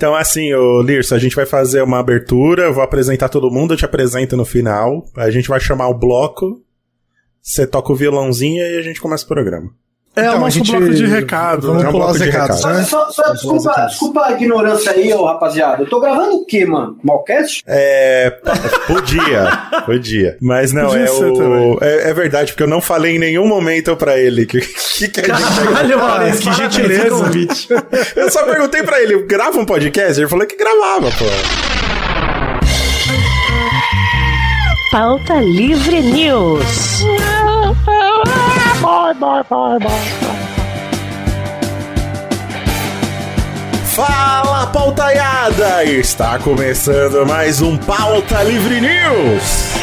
Então, assim, ô Lirso, a gente vai fazer uma abertura, vou apresentar todo mundo, eu te apresento no final. A gente vai chamar o bloco, você toca o violãozinho e a gente começa o programa. É Então, o a nosso gente- bloco de recado. Vamos É um pular bloco os de recados, recado. né? Só, só pular desculpa, desculpa a ignorância aí, ô rapaziada. Eu tô gravando o quê, mano? Malcast? É. Podia, podia. Mas não, Podia é ser o. É, é verdade, porque eu não falei em nenhum momento pra ele que, que, que. Caralho, Maurício, que gentileza. convite. Eu só perguntei pra ele, grava um podcast? Ele falou que gravava, pô. Pauta Livre News. Fala, pautaiada! Está começando mais um Pauta Livre News.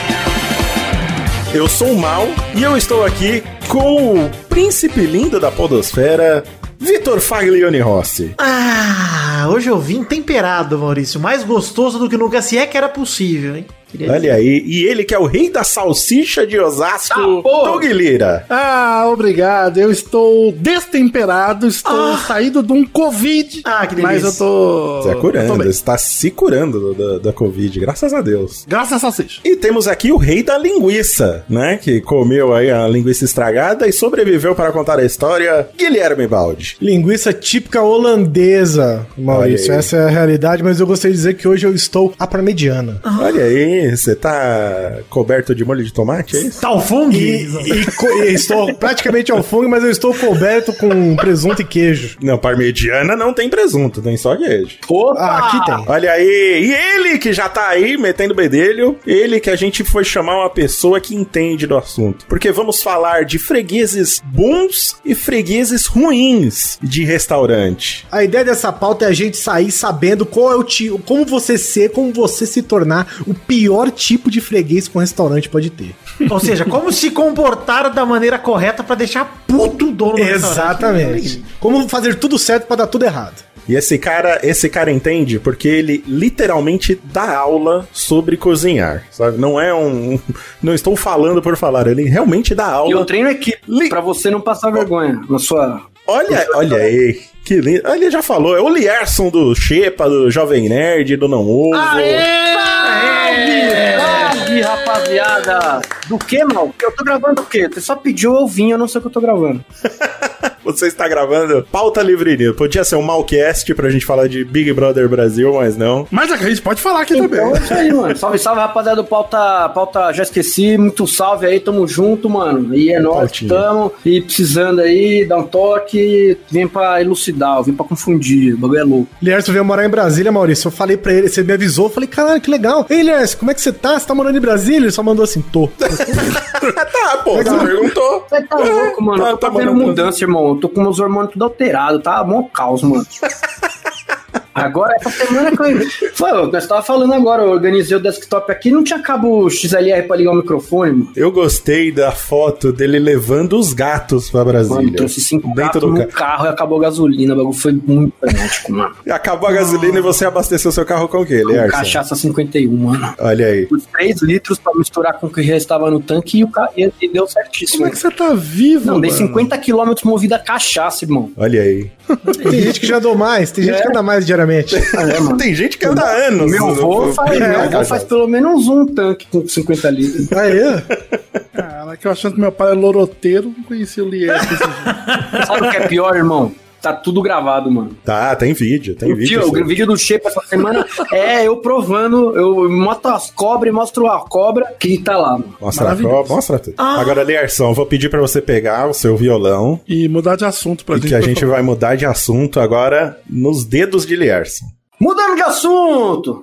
Eu sou o Mal e eu estou aqui com o príncipe lindo da podosfera, Vitor Faglione Rossi. Ah, hoje eu vim temperado, Maurício. Mais gostoso do que nunca, se é que era possível, hein? Queria Olha aí, e ele que é o rei da salsicha de Osasco, Ah, porra! Doug Lira. Ah, obrigado. Eu estou destemperado, estou Ah. saído de um Covid. Ah, que Mas delícia. eu tô. Você é curando, bem. está se curando da, da Covid, graças a Deus. Graças a salsicha. E temos aqui o rei da linguiça, né? Que comeu aí a linguiça estragada e sobreviveu para contar a história, Guilherme Baldi. Linguiça típica holandesa, Maurício. Essa é a realidade, mas eu gostaria de dizer que hoje eu estou à para mediana. Olha aí, você tá coberto de molho de tomate, é isso? Tá o Fung? E, e e estou praticamente ao fungo, mas eu estou coberto com presunto e queijo. Não, parmegiana não tem presunto, tem só queijo. Opa! Ah, aqui tem. Olha aí, e ele que já tá aí metendo bedelho, ele que a gente foi chamar uma pessoa que entende do assunto. Porque vamos falar de fregueses bons e fregueses ruins de restaurante. A ideia dessa pauta é a gente sair sabendo qual é o tipo, como você ser, como você se tornar o pior tipo de freguês que um restaurante pode ter. Ou seja, como se comportar da maneira correta pra deixar puto o dono do restaurante. Exatamente. Como fazer tudo certo para dar tudo errado. E esse cara, esse cara entende porque ele literalmente dá aula sobre cozinhar, sabe? Não é um, um- não estou falando por falar, ele realmente dá E aula. eu treino equipe Li- pra você não passar vergonha na sua. Olha, olha aí, que lindo. Ah, Ele já falou, é o Lierson do Xepa, do Jovem Nerd, do Não Ovo. Salve, rapaziada! Do que, mal? Eu tô gravando o quê? Você só pediu vim, eu não sei o que eu tô gravando. Você está gravando Pauta Livre News. Podia ser um Malcast pra gente falar de Big Brother Brasil, mas não. Mas a gente pode falar aqui Então também. é isso aí, mano. Salve, salve, rapaziada do Pauta, Pauta Já Esqueci. Muito salve aí, tamo junto, mano. E é nóis, Pautinha. tamo. E precisando aí, dar um toque. Vem pra elucidar, vem pra confundir. O bagulho é louco. Lierson veio morar em Brasília, Maurício. Eu falei pra ele, você me avisou, eu falei, caralho, que legal. Ei, Lierson, como é que você tá? Você tá morando em Brasília? Ele só mandou assim, tô. tá, pô, você perguntou. Você tá louco, mano. tá- tá mudança, irmão. Tô com meus hormônios tudo alterado, tá? Mó caos, mano. Agora, essa semana que eu. Foi, nós tava falando agora, eu organizei o desktop aqui não tinha cabo XLR pra ligar o microfone, mano. Eu gostei da foto dele levando os gatos pra Brasília. Mano, trouxe cinco Dentro gatos do no carro. carro e acabou a gasolina. O bagulho foi muito frenético, mano. Acabou a gasolina e você abasteceu seu carro com o quê, Lierson? Cachaça 51, mano. Olha aí. Os 3 litros pra misturar com o que restava no tanque e, o ca... e e deu certíssimo. Como é que você tá vivo, Não, dei mano? 50 quilômetros movido a cachaça, irmão. Olha aí. Tem gente que já andou mais, tem gente que anda mais diariamente. É, mano. Tem gente que anda há anos. Meu avô faz, é, meu avô cara. faz pelo menos um tanque com 50 litros. Aí, Cara, que eu achando que meu pai é loroteiro, não conhecia o Lies. Sabe o que é pior, irmão? Tá tudo gravado, mano. Tá, tem vídeo, tem O vídeo. sim. o vídeo do Shape essa semana é eu provando, eu mostro as cobras e mostro a cobra que tá lá, mano. Mostra a prova, mostra tudo. Agora, Lierson, eu vou pedir pra você pegar o seu violão E mudar de assunto pra e gente. que a gente vai mudar de assunto agora nos dedos de Lierson. Mudando de assunto!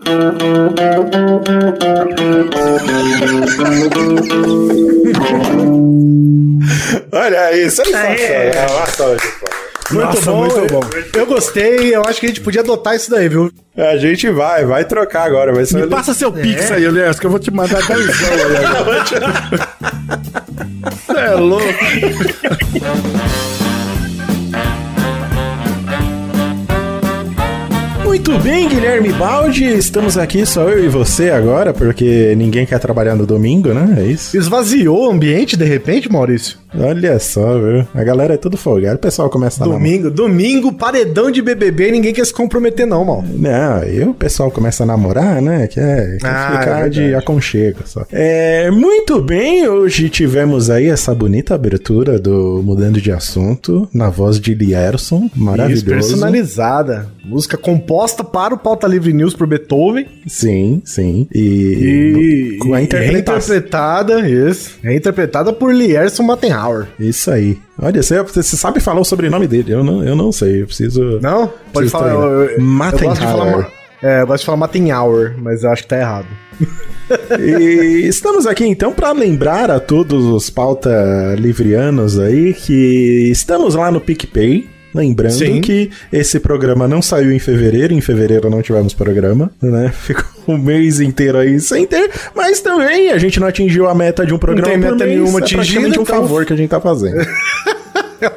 Olha isso, é uma salva de palmas. Muito Nossa, bom, muito eu- bom. Eu gostei, eu acho que a gente podia adotar isso daí, viu? A gente vai, vai trocar agora. Vai ser Me passa seu pix aí, Elias, que eu vou te mandar 10 aí agora. Você é louco. Muito bem, Guilherme Baldi. Estamos aqui só eu e você agora, porque ninguém quer trabalhar no domingo, né? É isso. Esvaziou o ambiente de repente, Maurício? Olha só, viu? A galera é tudo folgada. O pessoal começa a namorar. Domingo, domingo, paredão de BBB, ninguém quer se comprometer não, mal. Não, aí o pessoal começa a namorar, né? Quer, quer Ah, ficar é de aconchego só. É, muito bem, hoje tivemos aí essa bonita abertura do Mudando de Assunto, na voz de Lierson, Isso, maravilhoso. personalizada. Música composta para o Pauta Livre News por Beethoven. Sim, sim. E, E, com a e interpretação. reinterpretada, isso. Reinterpretada por Lierson Isso aí. Olha, você, você sabe falar o sobrenome dele, eu não, eu não sei, eu preciso... Não? Pode Preciso falar. Eu, eu, Mattenhauer. Ma- é, eu gosto de falar Mattenhauer, mas eu acho que tá errado. E estamos aqui então para lembrar a todos os pauta livrianos aí que estamos lá no PicPay. Lembrando Sim. que esse programa não saiu em fevereiro, em fevereiro não tivemos programa, né? Ficou um mês inteiro aí sem ter, mas também a gente não atingiu a meta de um programa tem por meta mês, nenhuma é praticamente atingida, um então- favor que a gente tá fazendo.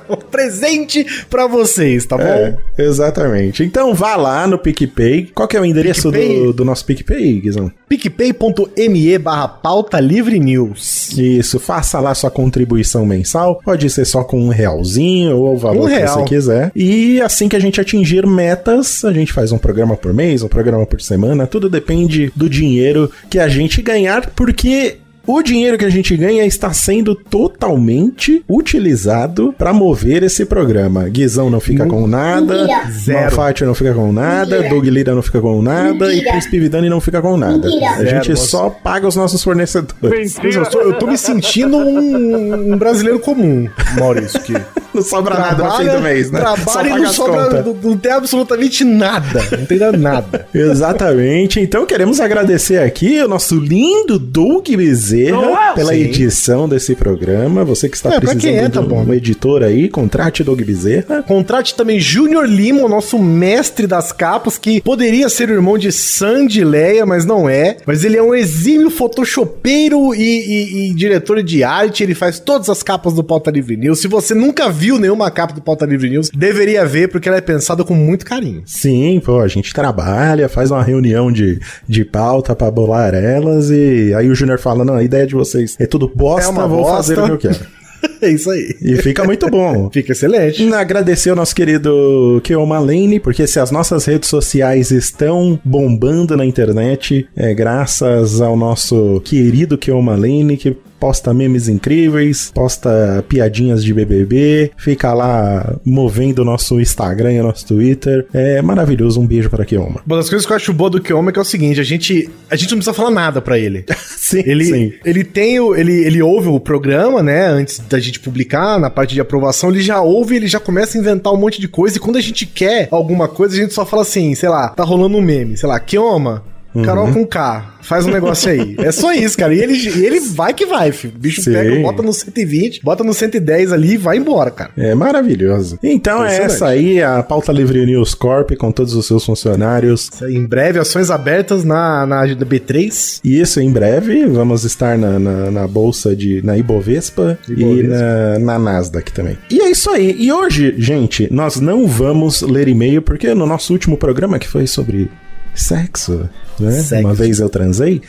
Um presente pra vocês, tá bom? É, exatamente. Então vá lá no PicPay. Qual que é o endereço do, do nosso PicPay, Guizão? picpay.me barra pauta livre news. Isso, faça lá sua contribuição mensal. Pode ser só com um realzinho ou o valor Um que real. você quiser. E assim que a gente atingir metas, a gente faz um programa por mês, um programa por semana. Tudo depende do dinheiro que a gente ganhar, porque. O dinheiro que a gente ganha está sendo totalmente utilizado para mover esse programa. Guizão não fica com nada. Malfatti não fica com nada, Doug Lira não fica com nada e Príncipe Vidani não fica com nada. A Zero, gente nossa. só paga os nossos fornecedores. Eu, tô, eu tô me sentindo um, um brasileiro comum, Maurício, que Não sobra nada no fim do mês, né? Trabalha e não sobra, não, não tem absolutamente nada. Não tem nada. Exatamente. Então queremos agradecer aqui o nosso lindo Doug Bezerra pela Sim. edição desse programa. Você que está É, precisando é, tá de um editor aí, contrate Doug Bezerra. Contrate também Júnior Lima, o nosso mestre das capas, que poderia ser o irmão de Sandy Leia, mas não é. Mas ele é um exímio photoshopeiro e, e- e diretor de arte. Ele faz todas as capas do Pauta Livre News. Se você nunca viu nenhuma capa do Pauta Livre News, deveria ver, porque ela é pensada com muito carinho. Sim, pô, a gente trabalha, faz uma reunião de, de pauta pra bolar elas e aí o Júnior fala, não, a ideia de vocês é tudo bosta, É uma vou bosta." fazer o que eu quero. É isso aí. E fica muito bom. Fica excelente. Agradecer ao nosso querido Keoma Lane, porque se as nossas redes sociais estão bombando na internet, é graças ao nosso querido Keoma Lane, que posta memes incríveis, posta piadinhas de BBB, fica lá movendo o nosso Instagram e o nosso Twitter. É maravilhoso, um beijo para Keoma. Uma das coisas que eu acho boa do Kioma é que é o seguinte, a gente, a gente não precisa falar nada pra ele. Sim, Ele, sim. ele tem o. Ele, ele ouve o programa, né? Antes da gente publicar, na parte de aprovação, ele já ouve, ele já começa a inventar um monte de coisa. E quando a gente quer alguma coisa, a gente só fala assim, sei lá, tá rolando um meme, sei lá, Kioma, Uhum. Carol com K, faz um negócio aí. É só isso, cara. E ele, e ele vai que vai, filho. O bicho Sim. pega, bota no 120, bota no 110 ali e vai embora, cara. É maravilhoso. Então é essa aí, a Pauta Livre News Corp, com todos os seus funcionários. Em breve, ações abertas na, na B3. E isso em breve, vamos estar na, na, na bolsa de. na Ibovespa, e Ibovespa. na, na Nasdaq também. E é isso aí. E hoje, gente, nós não vamos ler e-mail, porque no nosso último programa, que foi sobre sexo, né? Uma vez eu transei.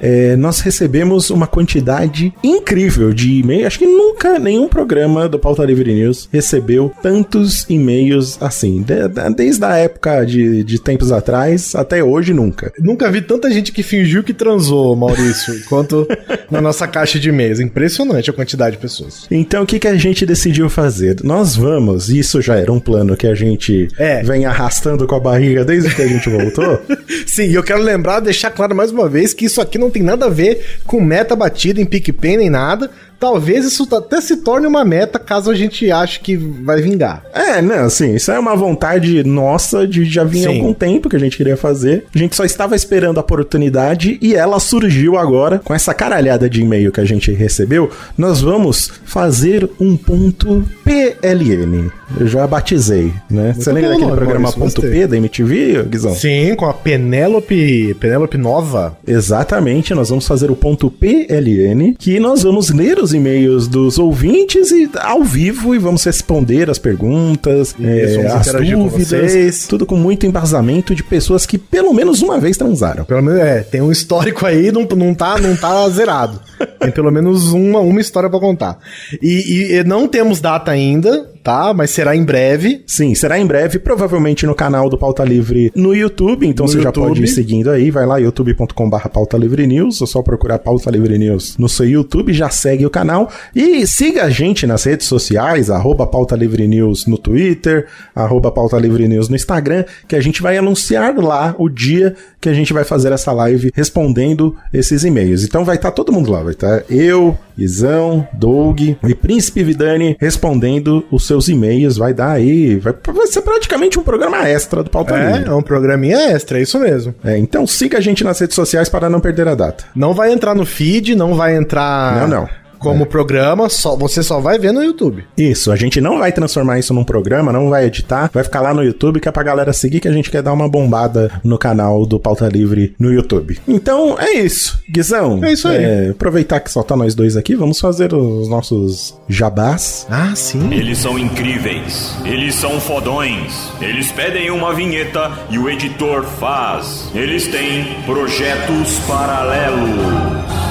é, nós recebemos uma quantidade incrível de e-mail. Acho que nunca nenhum programa do Pauta Livre News recebeu tantos e-mails assim. De- de- desde a época de, de tempos atrás até hoje, nunca. Nunca vi tanta gente que fingiu que transou, Maurício, quanto na nossa caixa de e-mails. Impressionante a quantidade de pessoas. Então o que, que a gente decidiu fazer? Nós vamos, isso já era um plano que a gente É. vem arrastando com a barriga desde que a gente voltou. Sim, eu quero lembrar, deixar claro mais uma vez que isso aqui não tem nada a ver com meta batida em PicPay nem nada. Talvez isso até se torne uma meta caso a gente ache que vai vingar. é, não, assim, isso é uma vontade nossa de já vir há algum tempo que a gente queria fazer. A gente só estava esperando a oportunidade e ela surgiu agora com essa caralhada de e-mail que a gente recebeu. Nós vamos fazer um ponto PLN. Eu já batizei, né? Você lembra bom daquele nome, programa Maurício, ponto. P da MTV, Guizão? Sim, com a Penélope, Penélope Nova. Exatamente, nós vamos fazer o ponto PLN, que nós vamos ler os e-mails dos ouvintes e ao vivo e vamos responder as perguntas, Isso, é, as interagir com dúvidas, tudo com muito embasamento de pessoas que pelo menos uma vez transaram. Pelo menos, é, tem um histórico aí, não, não, tá, não tá zerado. Tem pelo menos uma, uma história pra contar. E, e- e não temos data ainda, tá? Mas será em breve. Sim, será em breve, provavelmente no canal do Pauta Livre no YouTube, então No você já YouTube. pode ir seguindo aí, vai lá youtube.com/barra Pauta Livre News, ou só procurar Pauta Livre News no seu YouTube, já segue o canal e siga a gente nas redes sociais, arroba Pauta Livre News no Twitter, arroba Pauta Livre News no Instagram, que a gente vai anunciar lá o dia que a gente vai fazer essa live respondendo esses e-mails. Então vai estar todo mundo lá, vai estar eu, Izão, Doug e Príncipe Vidani respondendo os seus e-mails. Vai dar aí, vai, vai ser praticamente um programa extra do Pauta É, Livre. é um programinha extra, é isso mesmo. É, então siga a gente nas redes sociais para não perder a data. Não vai entrar no feed, não vai entrar. Não, não. Como programa, só, você só vai ver no YouTube. Isso, a gente não vai transformar isso num programa, não vai editar, vai ficar lá no YouTube que é pra galera seguir que a gente quer dar uma bombada no canal do Pauta Livre no YouTube. Então é isso, Guizão. É isso aí. é, aproveitar que só tá nós dois aqui, vamos fazer os nossos jabás. Ah, sim. Eles são incríveis, eles são fodões. Eles pedem uma vinheta e o editor faz. Eles têm projetos paralelos.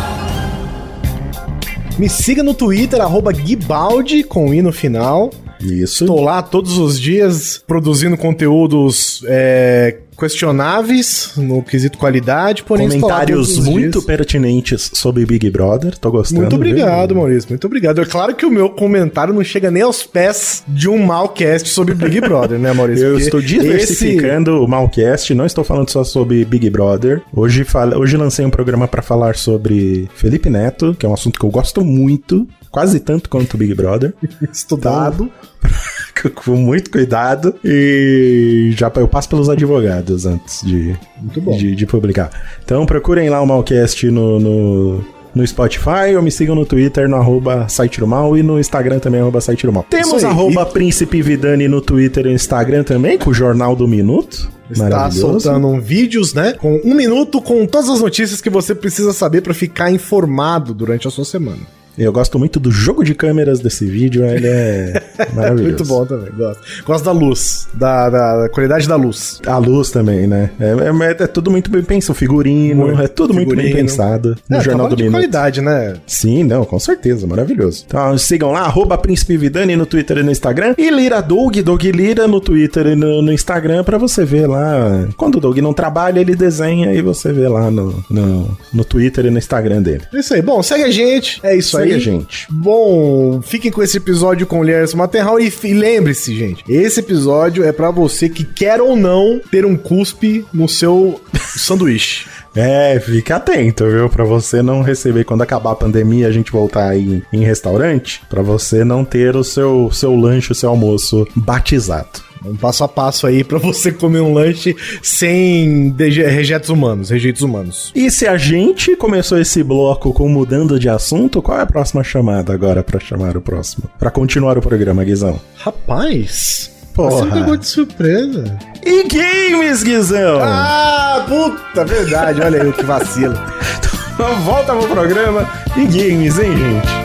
Me siga no Twitter, arroba Guibaldi, com I no final. Isso. Estou lá todos os dias produzindo conteúdos é, questionáveis no quesito qualidade, porém Comentários muito dias. pertinentes sobre Big Brother, tô gostando. Muito obrigado, viu? Maurício. Muito obrigado. É claro que o meu comentário não chega nem aos pés de um malcast sobre Big Brother, né, Maurício? Eu estou diversificando o Malcast, não estou falando só sobre Big Brother. Hoje, fala- hoje lancei um programa para falar sobre Felipe Neto, que é um assunto que eu gosto muito, quase tanto quanto o Big Brother. Estudado. Com muito cuidado. E já eu passo pelos advogados antes de, de, de publicar. Então procurem lá o Malcast no, no, no Spotify ou me sigam no Twitter no arroba site do mal e no Instagram também arroba site do mal. Temos aí. arroba Príncipe Vidani no Twitter e no Instagram também, com o Jornal do Minuto. Está soltando um vídeos, né? Com um minuto com todas as notícias que você precisa saber para ficar informado durante a sua semana. Eu gosto muito do jogo de câmeras desse vídeo, ele é maravilhoso. Muito bom também, gosto. Gosto da luz, da, da- da qualidade da luz. A luz também, né? É, é- é tudo muito bem pensado. O figurino, Muito. é tudo muito bem Figurino. pensado. No é, Jornal do de Minuto. qualidade, né? Sim, não, com certeza, maravilhoso. Então sigam lá, arroba Príncipe Vidani no Twitter e no Instagram. E Lira Doug, Doug Lira no Twitter e no, no Instagram pra você ver lá. Quando o Doug não trabalha, ele desenha e você vê lá no, no, no Twitter e no Instagram dele. É isso aí. Bom, segue a gente. É isso Segue aí. a gente. Bom, fiquem com esse episódio com o Lierson Materral e, e lembre-se, gente, esse episódio é pra você que quer ou não ter um cuspe no seu sanduíche. É, fique atento, viu? Pra você não receber quando acabar a pandemia, a gente voltar aí em, em restaurante, pra você não ter o seu, seu lanche, o seu almoço batizado. Um passo a passo aí pra você comer um lanche sem rejeitos humanos, rejeitos humanos. E se a gente começou esse bloco com mudando de assunto, qual é a próxima chamada agora pra chamar o próximo? Pra continuar o programa, Guizão. Rapaz, Porra. você me pegou de surpresa. E games, Guizão! Ah, puta, verdade, olha aí o que vacilo. Então volta pro programa e games, hein, gente?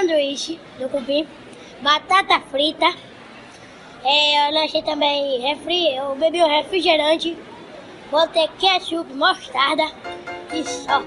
Sanduíche do cupim, batata frita. É, eu lanchei também refri, eu bebi um refrigerante, botei ketchup, mostarda e só.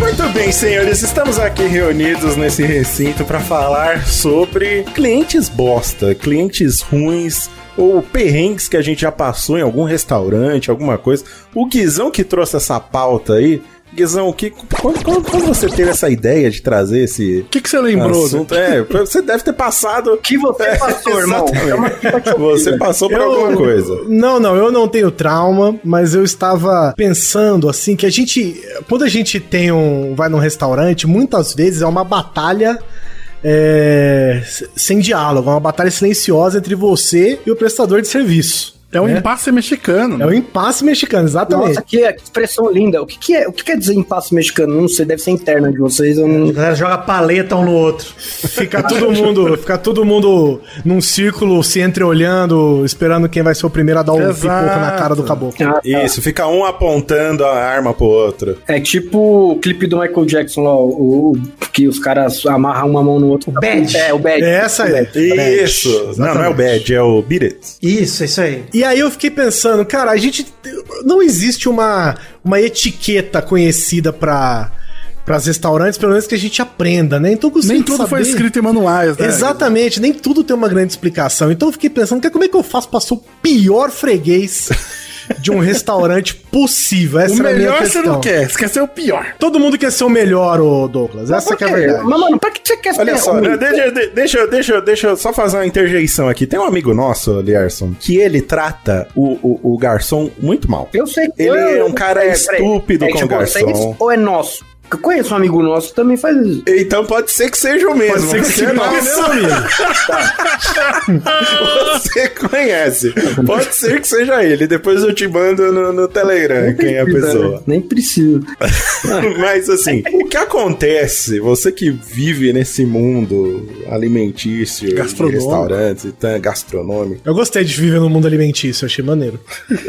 Muito bem, senhores, estamos aqui reunidos nesse recinto para falar sobre clientes bosta, clientes ruins ou perrengues que a gente já passou em algum restaurante, alguma coisa. O Guizão que trouxe essa pauta aí. Guizão, que, quando, quando- quando você teve essa ideia de trazer esse O que, que você lembrou? assunto? É, você deve ter passado. que você passou, irmão? Exatamente. Você passou por Eu- alguma coisa. Não, não, eu não tenho trauma, mas eu estava pensando assim que a gente, quando a gente tem um, vai num restaurante, muitas vezes é uma batalha é, sem diálogo, é uma batalha silenciosa entre você e o prestador de serviço. É um né? impasse mexicano. É o impasse mexicano, exatamente. Nossa, que, que expressão linda. O que, que é? O que quer dizer impasse mexicano? Não sei, deve ser interna de vocês. Eu A não... galera joga paleta um no outro. Fica todo mundo, fica todo mundo num círculo se entreolhando, esperando quem vai ser o primeiro a dar um pipoco na cara do caboclo. Ah, tá. Isso, fica um apontando a arma pro outro. É tipo o clipe do Michael Jackson lá, o, o- que os caras amarram uma mão no outro. O Bad. É, o Bad. É essa aí. Isso. Não, não é o bad, é o beat it. Isso, é isso aí. E aí eu fiquei pensando, cara, a gente não existe uma, uma etiqueta conhecida pra para restaurantes, pelo menos que a gente aprenda, né? Então Nem tudo foi saber- escrito em manuais, né? Exatamente, nem tudo tem uma grande explicação. Então eu fiquei pensando, cara, como é que eu faço pra ser o pior freguês de um restaurante possível? Essa O melhor você não quer, você quer ser o pior. Todo mundo quer ser o melhor, ô Douglas. Essa que é a verdade. Mas, mano, pra que você quer Olha ser só, ruim? né, deixa, de- deixa, deixa, deixa eu só fazer uma interjeição aqui. Tem um amigo nosso, Lierson, que ele trata o, o, o garçom muito mal. Eu sei que Ele eu- é um cara estúpido é com de garçom. vocês ou é nosso? Eu conheço um amigo nosso que também faz isso. Então pode ser que seja o mesmo. Pode ser que seja é nosso. meu amigo. Você conhece. Pode ser que seja ele. Depois eu te mando no, no Telegram quem é a Precisa, pessoa. né? Nem precisa. Mas assim, o que acontece, você que vive nesse mundo alimentício, restaurantes e tal, gastronômico, Eu gostei de viver no mundo alimentício, achei maneiro.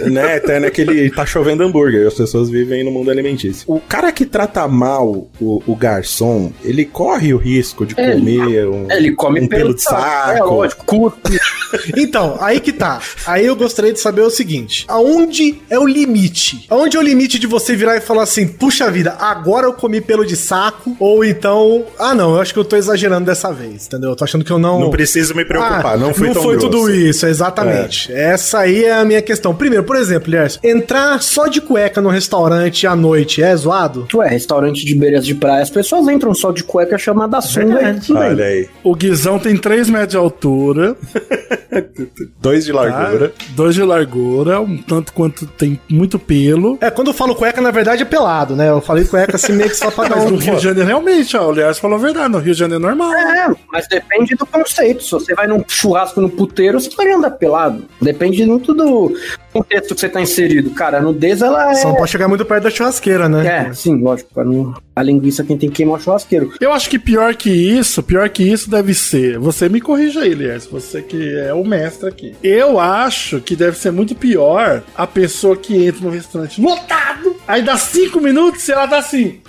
né? Até naquele tá chovendo hambúrguer, as pessoas vivem no mundo alimentício. O cara que trata mal o, o garçom, ele corre o risco de Ele- comer um, Ele come um pelo de saco. É lógico. Então, aí que tá. Aí eu gostaria de saber o seguinte: aonde é o limite? Aonde é o limite de você virar e falar assim, puxa vida, agora eu comi pelo de saco? Ou então, ah não, eu acho que eu tô exagerando dessa vez, entendeu? Eu tô achando que eu não. Não preciso me preocupar, Ah, não fui tão foi grosso. tudo isso, exatamente. Essa aí é a minha questão. Primeiro, por exemplo, Lierson, entrar só de cueca no restaurante à noite é zoado? Ué, restaurante de beiras de praia, as pessoas entram só de cueca chamada sunga bem. Olha aí. O Guizão tem 3 metros de altura, Dois de tá? largura. 2 de largura, um tanto quanto tem muito pelo. É, quando eu falo cueca, na verdade é pelado, né? Eu falei cueca assim meio que só pra dar Mas um. no Rio de Janeiro, realmente, ó, o Liars falou a verdade, no Rio de Janeiro é normal. É, mas depende do conceito. Se você vai num churrasco no puteiro, você pode andar pelado. Depende muito do contexto que você tá inserido. Cara, a nudez, ela é... Só não pode chegar muito perto da churrasqueira, né? É, sim, lógico. Pra não... A linguiça quem tem que queimar é o churrasqueiro. Eu acho que pior que isso, pior que isso deve ser. Você me corrija aí, Liers, você que é o mestre aqui. Eu acho que deve ser muito pior a pessoa que entra no restaurante lotado, aí dá cinco minutos e ela tá assim.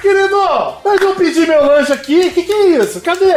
Querido, mas eu pedi meu lanche aqui, que que é isso? Cadê?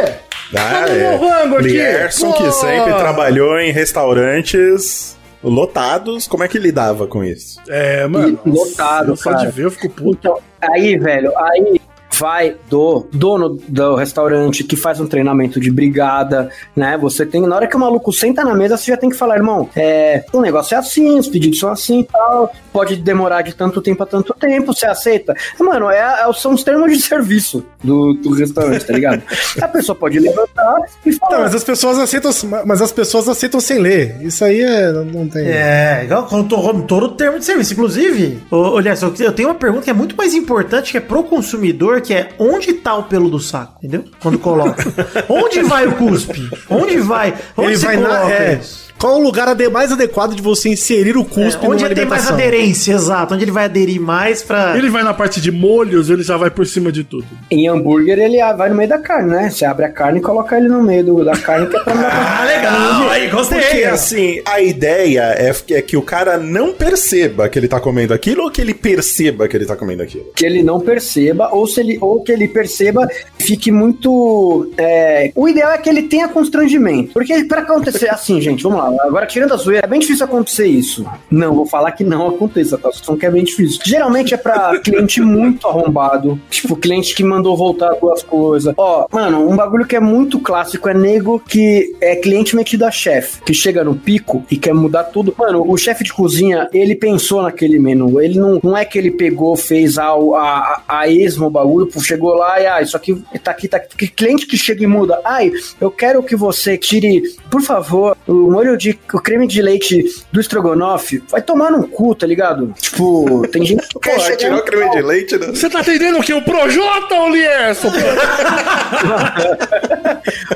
Ah, Cadê é. meu rango aqui? Lierson, que sempre trabalhou em restaurantes lotados, como é que lidava com isso? É, mano. E lotado, Só de cara. ver eu fico puto. Então, aí, velho, aí vai do dono do restaurante que faz um treinamento de brigada, né? Você tem, na hora que o maluco senta na mesa, você já tem que falar, irmão, é, o negócio é assim, os pedidos são assim e tal, pode demorar de tanto tempo a tanto tempo, você aceita? Mano, é, é- são os termos de serviço do, do restaurante, tá ligado? a pessoa pode levantar e Tá, falar. mas as pessoas aceitam, mas as pessoas aceitam sem ler. Isso aí é, não, não tem. É, igual quando todo, todo termo de serviço. Inclusive, ô, Lierson, eu tenho uma pergunta que é muito mais importante, que é pro consumidor, que é onde tá o pelo do saco, entendeu? Quando coloca. onde vai o cuspe? Onde vai? Onde Ele você vai na. coloca É, isso? Qual o lugar mais adequado de você inserir o cuspe É, onde numa ele tem mais aderência, exato. Onde ele vai aderir mais pra. Ele vai na parte de molhos, ele já vai por cima de tudo. Em hambúrguer, ele vai no meio da carne, né? Você abre a carne e coloca ele no meio do- da carne que é pra não Ah, legal! Aí, gostei! Porque assim, a ideia é que, é que o cara não perceba que ele tá comendo aquilo ou que ele perceba que ele tá comendo aquilo. que ele não perceba, ou se ele, ou que ele perceba fique muito. é, O ideal é que ele tenha constrangimento. Porque pra acontecer assim, gente, vamos lá. Agora, tirando a zoeira, é bem difícil acontecer isso. Não, vou falar que não aconteça, tá? Só que é bem difícil. Geralmente é pra cliente muito arrombado. Tipo, cliente que mandou voltar duas coisas. Ó, mano, um bagulho que é muito clássico é nego que é cliente metido a chefe, que chega no pico e quer mudar tudo. Mano, o chefe de cozinha, ele pensou naquele menu. Ele não, não é que ele pegou, fez a, a, a esmo o bagulho, chegou lá e, ah, isso aqui tá aqui, tá aqui. Porque cliente que chega e muda, ai, eu quero que você tire, por favor, o molho tempero de o creme de leite do estrogonofe vai tomar no cu, tá ligado? Tipo, tem gente que O cara tirou creme de leite, né? Você tá entendendo o que? O Projota, ô Lierson?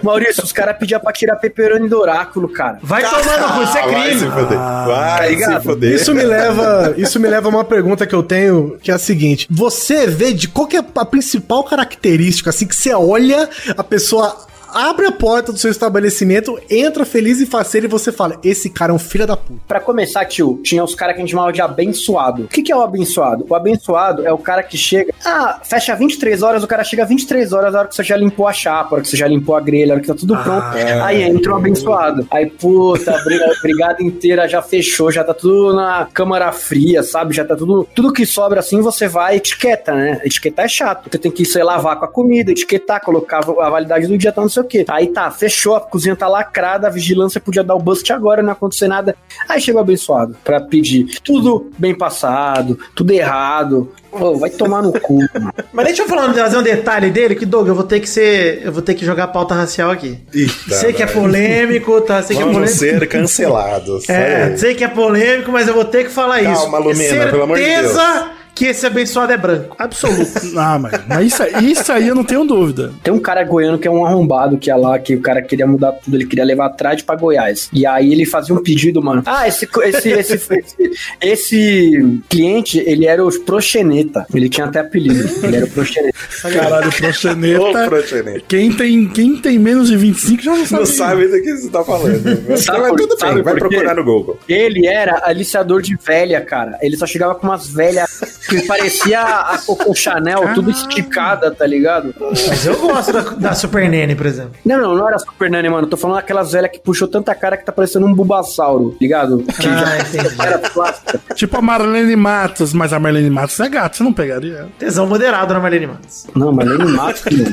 Maurício, os caras pediam pra tirar pepperoni do oráculo, cara. Vai tomar no cu, isso é Ah, Vai se crime. foder. Vai se ligado? foder. Isso me leva, isso me leva a uma pergunta que eu tenho, que é a seguinte: você vê de qual que é a principal característica assim que você olha a pessoa abre a porta do seu estabelecimento, entra feliz e faceiro e você fala: esse cara é um filho da puta. Pra começar, tio, tinha os caras que a gente chamava de abençoado. O que, que é o abençoado? O abençoado é o cara que chega. Ah, fecha 23 horas, o cara chega 23 horas, a hora que você já limpou a chapa, a hora que você já limpou a grelha, a hora que tá tudo pronto. Aí entra o abençoado. Aí, puta, a briga- a brigada inteira já fechou, já tá tudo na câmara fria, sabe? Já tá tudo. Tudo que sobra assim, você vai etiqueta, né? Etiquetar é chato. Você tem que, sei, lavar com a comida, etiquetar, colocar a validade do dia, tá não sei o quê. Aí tá, fechou, a cozinha tá lacrada, a vigilância podia dar o bust agora, não acontecer nada. Aí chegou abençoado pra pedir tudo bem passado, tudo errado. Ô, vai tomar no cu. mano. Mas deixa eu falar, trazer um detalhe dele, que Doug, eu vou ter que ser. Eu vou ter que jogar pauta racial aqui. Eita, sei que é polêmico, tá? Sei que é Vamos polêmico. ser cancelados. É, sei que é polêmico, mas eu vou ter que falar isso. Calma, Lumena, pelo amor de Certeza que esse abençoado é branco. Absoluto. Ah, mas, mas isso, aí- isso aí eu não tenho dúvida. Tem um cara goiano que é um arrombado que é lá, que o cara queria mudar tudo, ele queria levar atrás pra Goiás. E aí ele fazia um pedido, mano. Ah, esse, esse, esse, esse, esse cliente, ele era o Proxeneta. Ele tinha até apelido. Ele era o Proxeneta. Caralho, Ô, proxeneta. proxeneta. Quem tem, quem tem menos de 25 já não sabe. Não sabe do que você tá falando. Mas Sabe por- tudo sabe bem, vai procurar no Google. Ele era aliciador de velha, cara. Ele só chegava com umas velhas que parecia a Coco Chanel, tudo esticada, tá ligado? Mas eu gosto da, da Super Nene, por exemplo. Não, não, não era Super Nani, mano. Tô falando daquelas velhas que puxou tanta cara que tá parecendo um Bulbasauro, ligado? Que Ah, entendi. era plástica. Tipo a Marlene Matos, mas a Marlene Matos é gato, você não pegaria? Tesão moderado na Marlene Matos. Não, Marlene Matos, mano.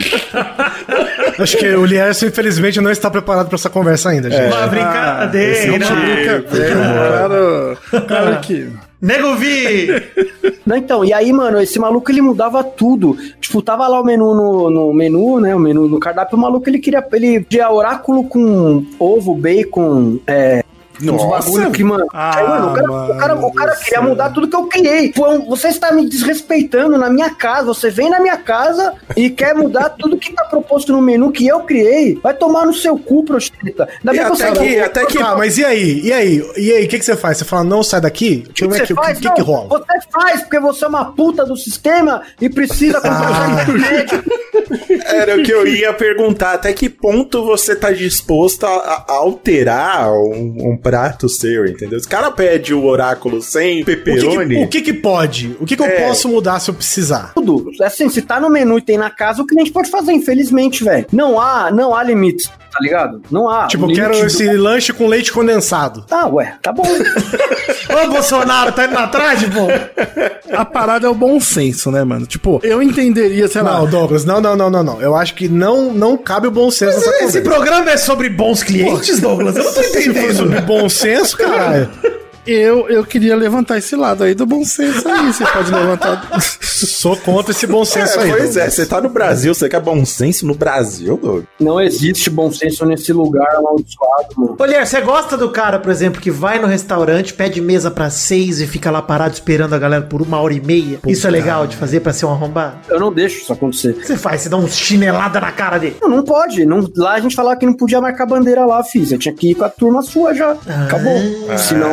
Acho que o Lierson, infelizmente, não está preparado para essa conversa ainda, gente. Uma brincadeira. Claro, cara que. Nego Vi! Não, então, e aí, mano, esse maluco ele mudava tudo. Tipo, tava lá o menu no, no menu, né? O menu no cardápio, o maluco ele queria. Ele tinha oráculo com ovo, bacon, é. Uns Nossa. bagulho que, mano. Ah, aí, mano, o cara, o cara, o cara mano queria céu. mudar tudo que eu criei. Pô, você está me desrespeitando na minha casa. Você vem na minha casa e quer mudar tudo que tá proposto no menu que eu criei. Vai tomar no seu cu, prostituta. Ainda E bem que até você que, até que Ah, mas e aí? E aí? E aí? O que, que você faz? Você fala, não, sai daqui? O que, você que, o que, que, que rola? Você faz porque você é uma puta do sistema e precisa comprar Ah. Era o que eu ia perguntar. Até que ponto você tá disposto a, a alterar um, um prato seu, entendeu? Esse cara pede o oráculo sem O que, pepperoni. que, o que que pode? O que, que eu É. posso mudar se eu precisar? Tudo. Assim, se tá no menu e tem na casa, o cliente pode fazer, infelizmente, velho. Não há, não há limites, tá ligado? Não há. tipo, O eu quero limite do- esse lanche com leite condensado. Ah, ué, tá bom. Ô, Bolsonaro, tá indo atrás, pô? A parada é o bom senso, né, mano? Tipo, eu entenderia, sei lá. Não, Douglas, não, não, não, não, não. Eu acho que não, não cabe o bom senso nessa Esse conversa. programa é sobre bons clientes, Douglas? Eu não tô Se for entendendo. sobre bom senso, caralho. Eu, eu queria levantar esse lado aí do bom senso aí. Você pode levantar. Sou contra esse bom É, senso aí. pois Douglas. é, você tá no Brasil, você quer bom senso no Brasil, Doug? Não existe bom senso nesse lugar amaldiçoado, mano. Olha, você gosta do cara, por exemplo, que vai no restaurante, pede mesa pra seis e fica lá parado esperando a galera por uma hora e meia? Isso é legal de fazer pra ser um arrombado? Eu não deixo isso acontecer. O que você faz? Você dá um chinelada na cara dele? Não, não pode. Não, lá a gente falava que não podia marcar bandeira lá, fiz. Eu tinha que ir com a turma sua já. Acabou. Senão.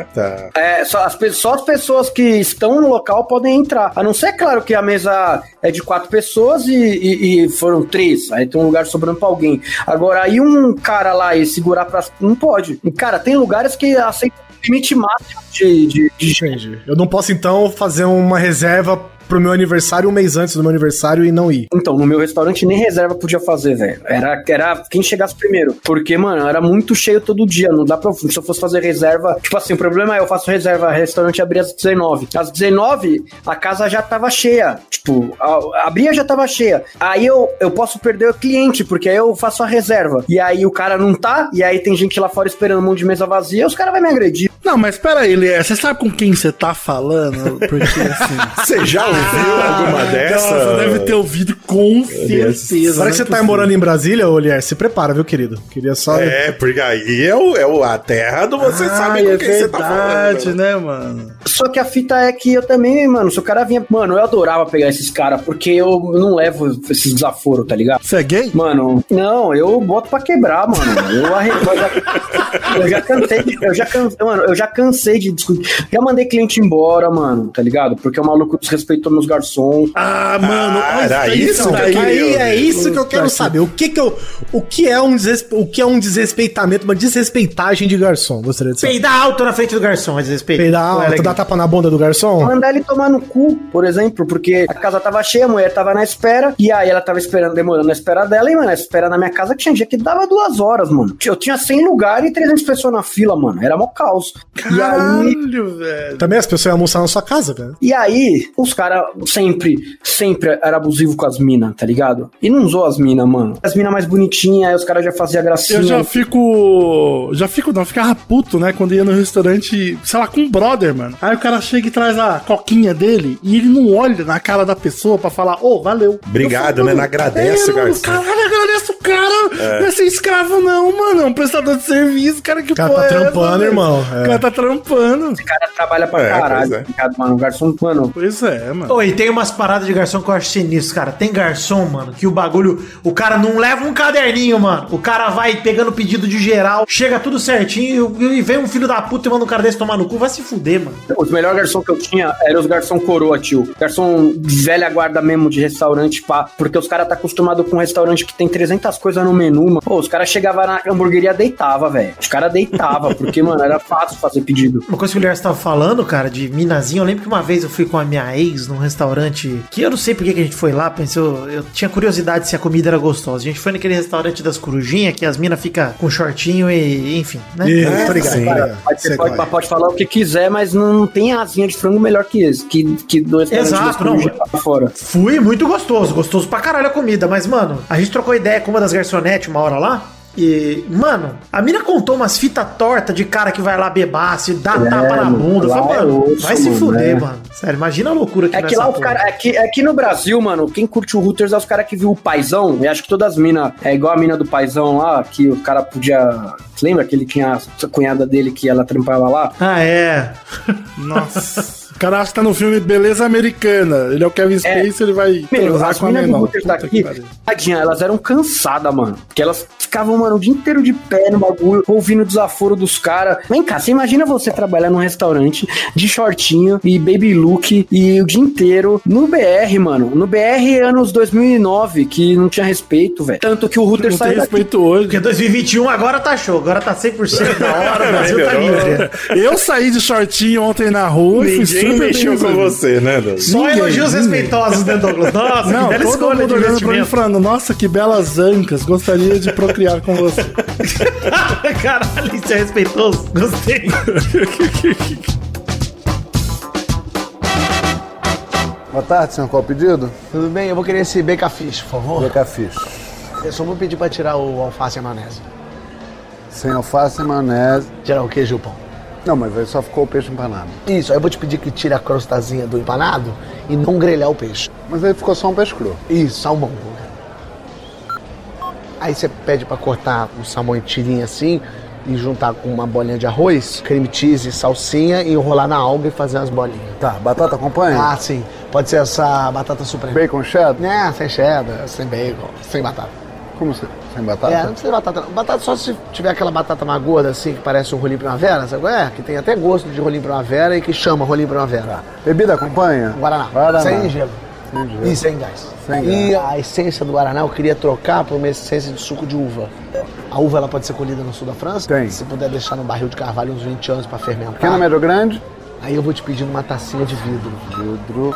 Ah, tá. É, só as, só as pessoas que estão no local podem entrar. A não ser, claro, que a mesa é de quatro pessoas e, e- e foram três. Aí tem um lugar sobrando pra alguém. Agora, aí um cara lá e segurar pra. Não pode. E, cara, tem lugares que aceitam o limite máximo de, de, de. Eu não posso, então, fazer uma reserva pro meu aniversário um mês antes do meu aniversário e não ir. Então, no meu restaurante nem reserva podia fazer, velho. Era, era quem chegasse primeiro. Porque, mano, era muito cheio todo dia. Não dá pra. Se eu fosse fazer reserva. Tipo assim, o problema é eu faço reserva, o restaurante abria às 19. Às 19, a casa já tava cheia. Tipo, a, abria já tava cheia. Aí eu, eu posso perder o cliente, porque aí eu faço a reserva. E aí o cara não tá, e aí tem gente lá fora esperando um monte de mesa vazia, os caras vão me agredir. Não, mas pera aí, Lier, você sabe com quem você tá falando? Porque assim. Você já ouviu alguma dessa? Nossa, deve ter ouvido com certeza. Agora que você é tá morando em Brasília, Olier, se prepara, viu, querido? Queria só. É, porque aí é, o, é o- a terra do você sabe Ai, com é quem você tá verdade, falando. né, mano? Só que a fita é que eu também, mano, se o cara vinha. Mano, eu adorava pegar esses caras, porque eu não levo esses desaforos, tá ligado? Você é gay? Mano, não, eu boto pra quebrar, mano. Eu, arre- eu já, eu já cansei de. Eu já cansei, mano, eu já cansei de discutir. Já mandei cliente embora, mano, tá ligado? Porque o maluco desrespeitou meus garçons. Ah, mano, Ah, era isso eu daí. Aí é isso que eu quero saber. O que que eu, o que é um desres- o que é um desrespeitamento, uma desrespeitagem de garçom? Gostaria de saber. Peidar alto na frente do garçom, a desrespeito. Peidar é alto, legal. dar tapa na bunda do garçom? Mandar ele tomar no cu, por exemplo, porque a casa tava cheia, a mulher tava na espera, e aí ela tava esperando, demorando na espera dela, e, mano, a espera na minha casa que tinha dia que dava duas horas, mano. Eu tinha 100 lugares e 300 pessoas na fila, mano. Era mó caos. E aí, Caralho, velho. Também as pessoas iam almoçar na sua casa, velho. E aí, os caras sempre, sempre era abusivo com as minas, tá ligado? E não usou as minas, mano. As minas mais bonitinhas, aí os caras já faziam gracinha. Eu já fico. Já fico, não, ficava puto, né? Quando ia no restaurante, sei lá, com um brother, mano. Aí o cara chega e traz a coquinha dele e ele não olha na cara da pessoa pra falar, ô, valeu. Obrigado, Eu né? Não agradece o mano, garçom. Caralho, agradece o cara. Não é ser escravo, não, mano. É um prestador de serviço, cara que O cara porra tá é trampando, irmão. O É. cara tá trampando. O cara trabalha pra É, caralho, é. tá ligado, mano? O garçom, mano. Pois é, mano. Oi, tem umas paradas de garçom que eu acho sinistro, cara. Tem garçom, mano, que o bagulho. O cara não leva um caderninho, mano. O cara vai pegando pedido de geral, chega tudo certinho e vem um filho da puta e manda um cara desse tomar no cu. Vai se fuder, mano. Os melhores garçom que eu tinha eram os garçom coroa, tio. Garçom velha guarda mesmo de restaurante, pá. Porque os caras tá acostumado com um restaurante que tem 300 coisas no menu, mano. Pô, os caras chegavam na hamburgueria deitava, velho. Os caras deitava, porque, mano, era fácil fazer pedido. Uma coisa que o Guilherme estava falando, cara, de minazinha, eu lembro que uma vez eu fui com a minha ex num restaurante que eu não sei por que que a gente foi lá, pensou, eu tinha curiosidade se a comida era gostosa. A gente foi naquele restaurante das corujinhas, que as minas ficam com shortinho e, enfim, né? É, tô ligado, sim. ligado. Pode, pode, é. pode falar o que quiser, mas não tem asinha de frango melhor que esse. Que, que do restaurante Exato, das não. fora. Fui muito gostoso, gostoso pra caralho a comida, mas, mano, a gente trocou ideia com uma das garçonetes uma hora lá. E, mano, a mina contou umas fitas tortas de cara que vai lá bebasse, dá É, tapa na bunda. Falei, é mano, osso, vai se mano, fuder, é. mano. Sério, imagina a loucura que É que lá os caras. É que, é que no Brasil, mano, quem curte o Hooters é os caras que viu o paizão. E acho que todas as minas. É igual a mina do paizão lá, que o cara podia. Você lembra que ele tinha a cunhada dele que ela trampava lá? Ah, é. Nossa. O cara acha que tá no filme Beleza Americana. Ele é o Kevin Space, ele vai Meu, as com a do menor. Daqui, pariu. tadinha, elas eram cansadas, mano. Porque elas ficavam, mano, o dia inteiro de pé no bagulho, ouvindo o desaforo dos caras. Vem cá, você imagina você trabalhar num restaurante de shortinho e baby look e o dia inteiro no BR, mano. No BR anos 2009, que não tinha respeito, velho. Tanto que o tem saiu daqui. respeito hoje. Porque 2021 agora tá show, agora tá 100% da hora, o Brasil tá livre. Eu saí de shortinho ontem na rua e fui Ninguém super mexeu com você, né, Douglas? Só Ninguém, elogios ninguém. respeitosos, né, Douglas? Nossa, Não, que bela todo escolha mundo de olhando pra mim investimento. falando, nossa, que belas ancas, gostaria de procriar com você. Caralho, isso é respeitoso. Gostei. Boa tarde, senhor. Qual o pedido? Tudo bem? Eu vou querer esse bacon fish, por favor. Boca fish. Eu só vou pedir pra tirar o alface e a maionese. Sem alface e maionese. Tirar o queijo e o pão. Não, mas aí só ficou o peixe empanado. Isso, aí eu vou te pedir que tire a crostazinha do empanado e não grelhar o peixe. Mas aí ficou só um peixe cru. Isso, salmão. Aí você pede pra cortar o salmão em tirinha assim e juntar com uma bolinha de arroz, creme cheese, salsinha e enrolar na alga e fazer as bolinhas. Tá, batata acompanha? Ah, sim. Pode ser essa batata suprema. Bacon cheddar? Né, sem cheddar, sem bacon, sem batata. Como você? Sem batata? É, não precisa de batata. não. Batata só se tiver aquela batata mais gorda, assim, que parece um rolinho primavera, sabe é? Que tem até gosto de rolinho primavera e que chama rolinho primavera. Bebida acompanha? Guaraná. Guaraná. Sem gelo. Sem gelo. E sem gás. Sem e gás. a essência do Guaraná eu queria trocar por uma essência de suco de uva. A uva ela pode ser colhida no sul da França. Tem. Se puder deixar no barril de carvalho uns 20 anos pra fermentar. Pequeno, médio grande? Aí eu vou te pedir uma tacinha de vidro. Vidro.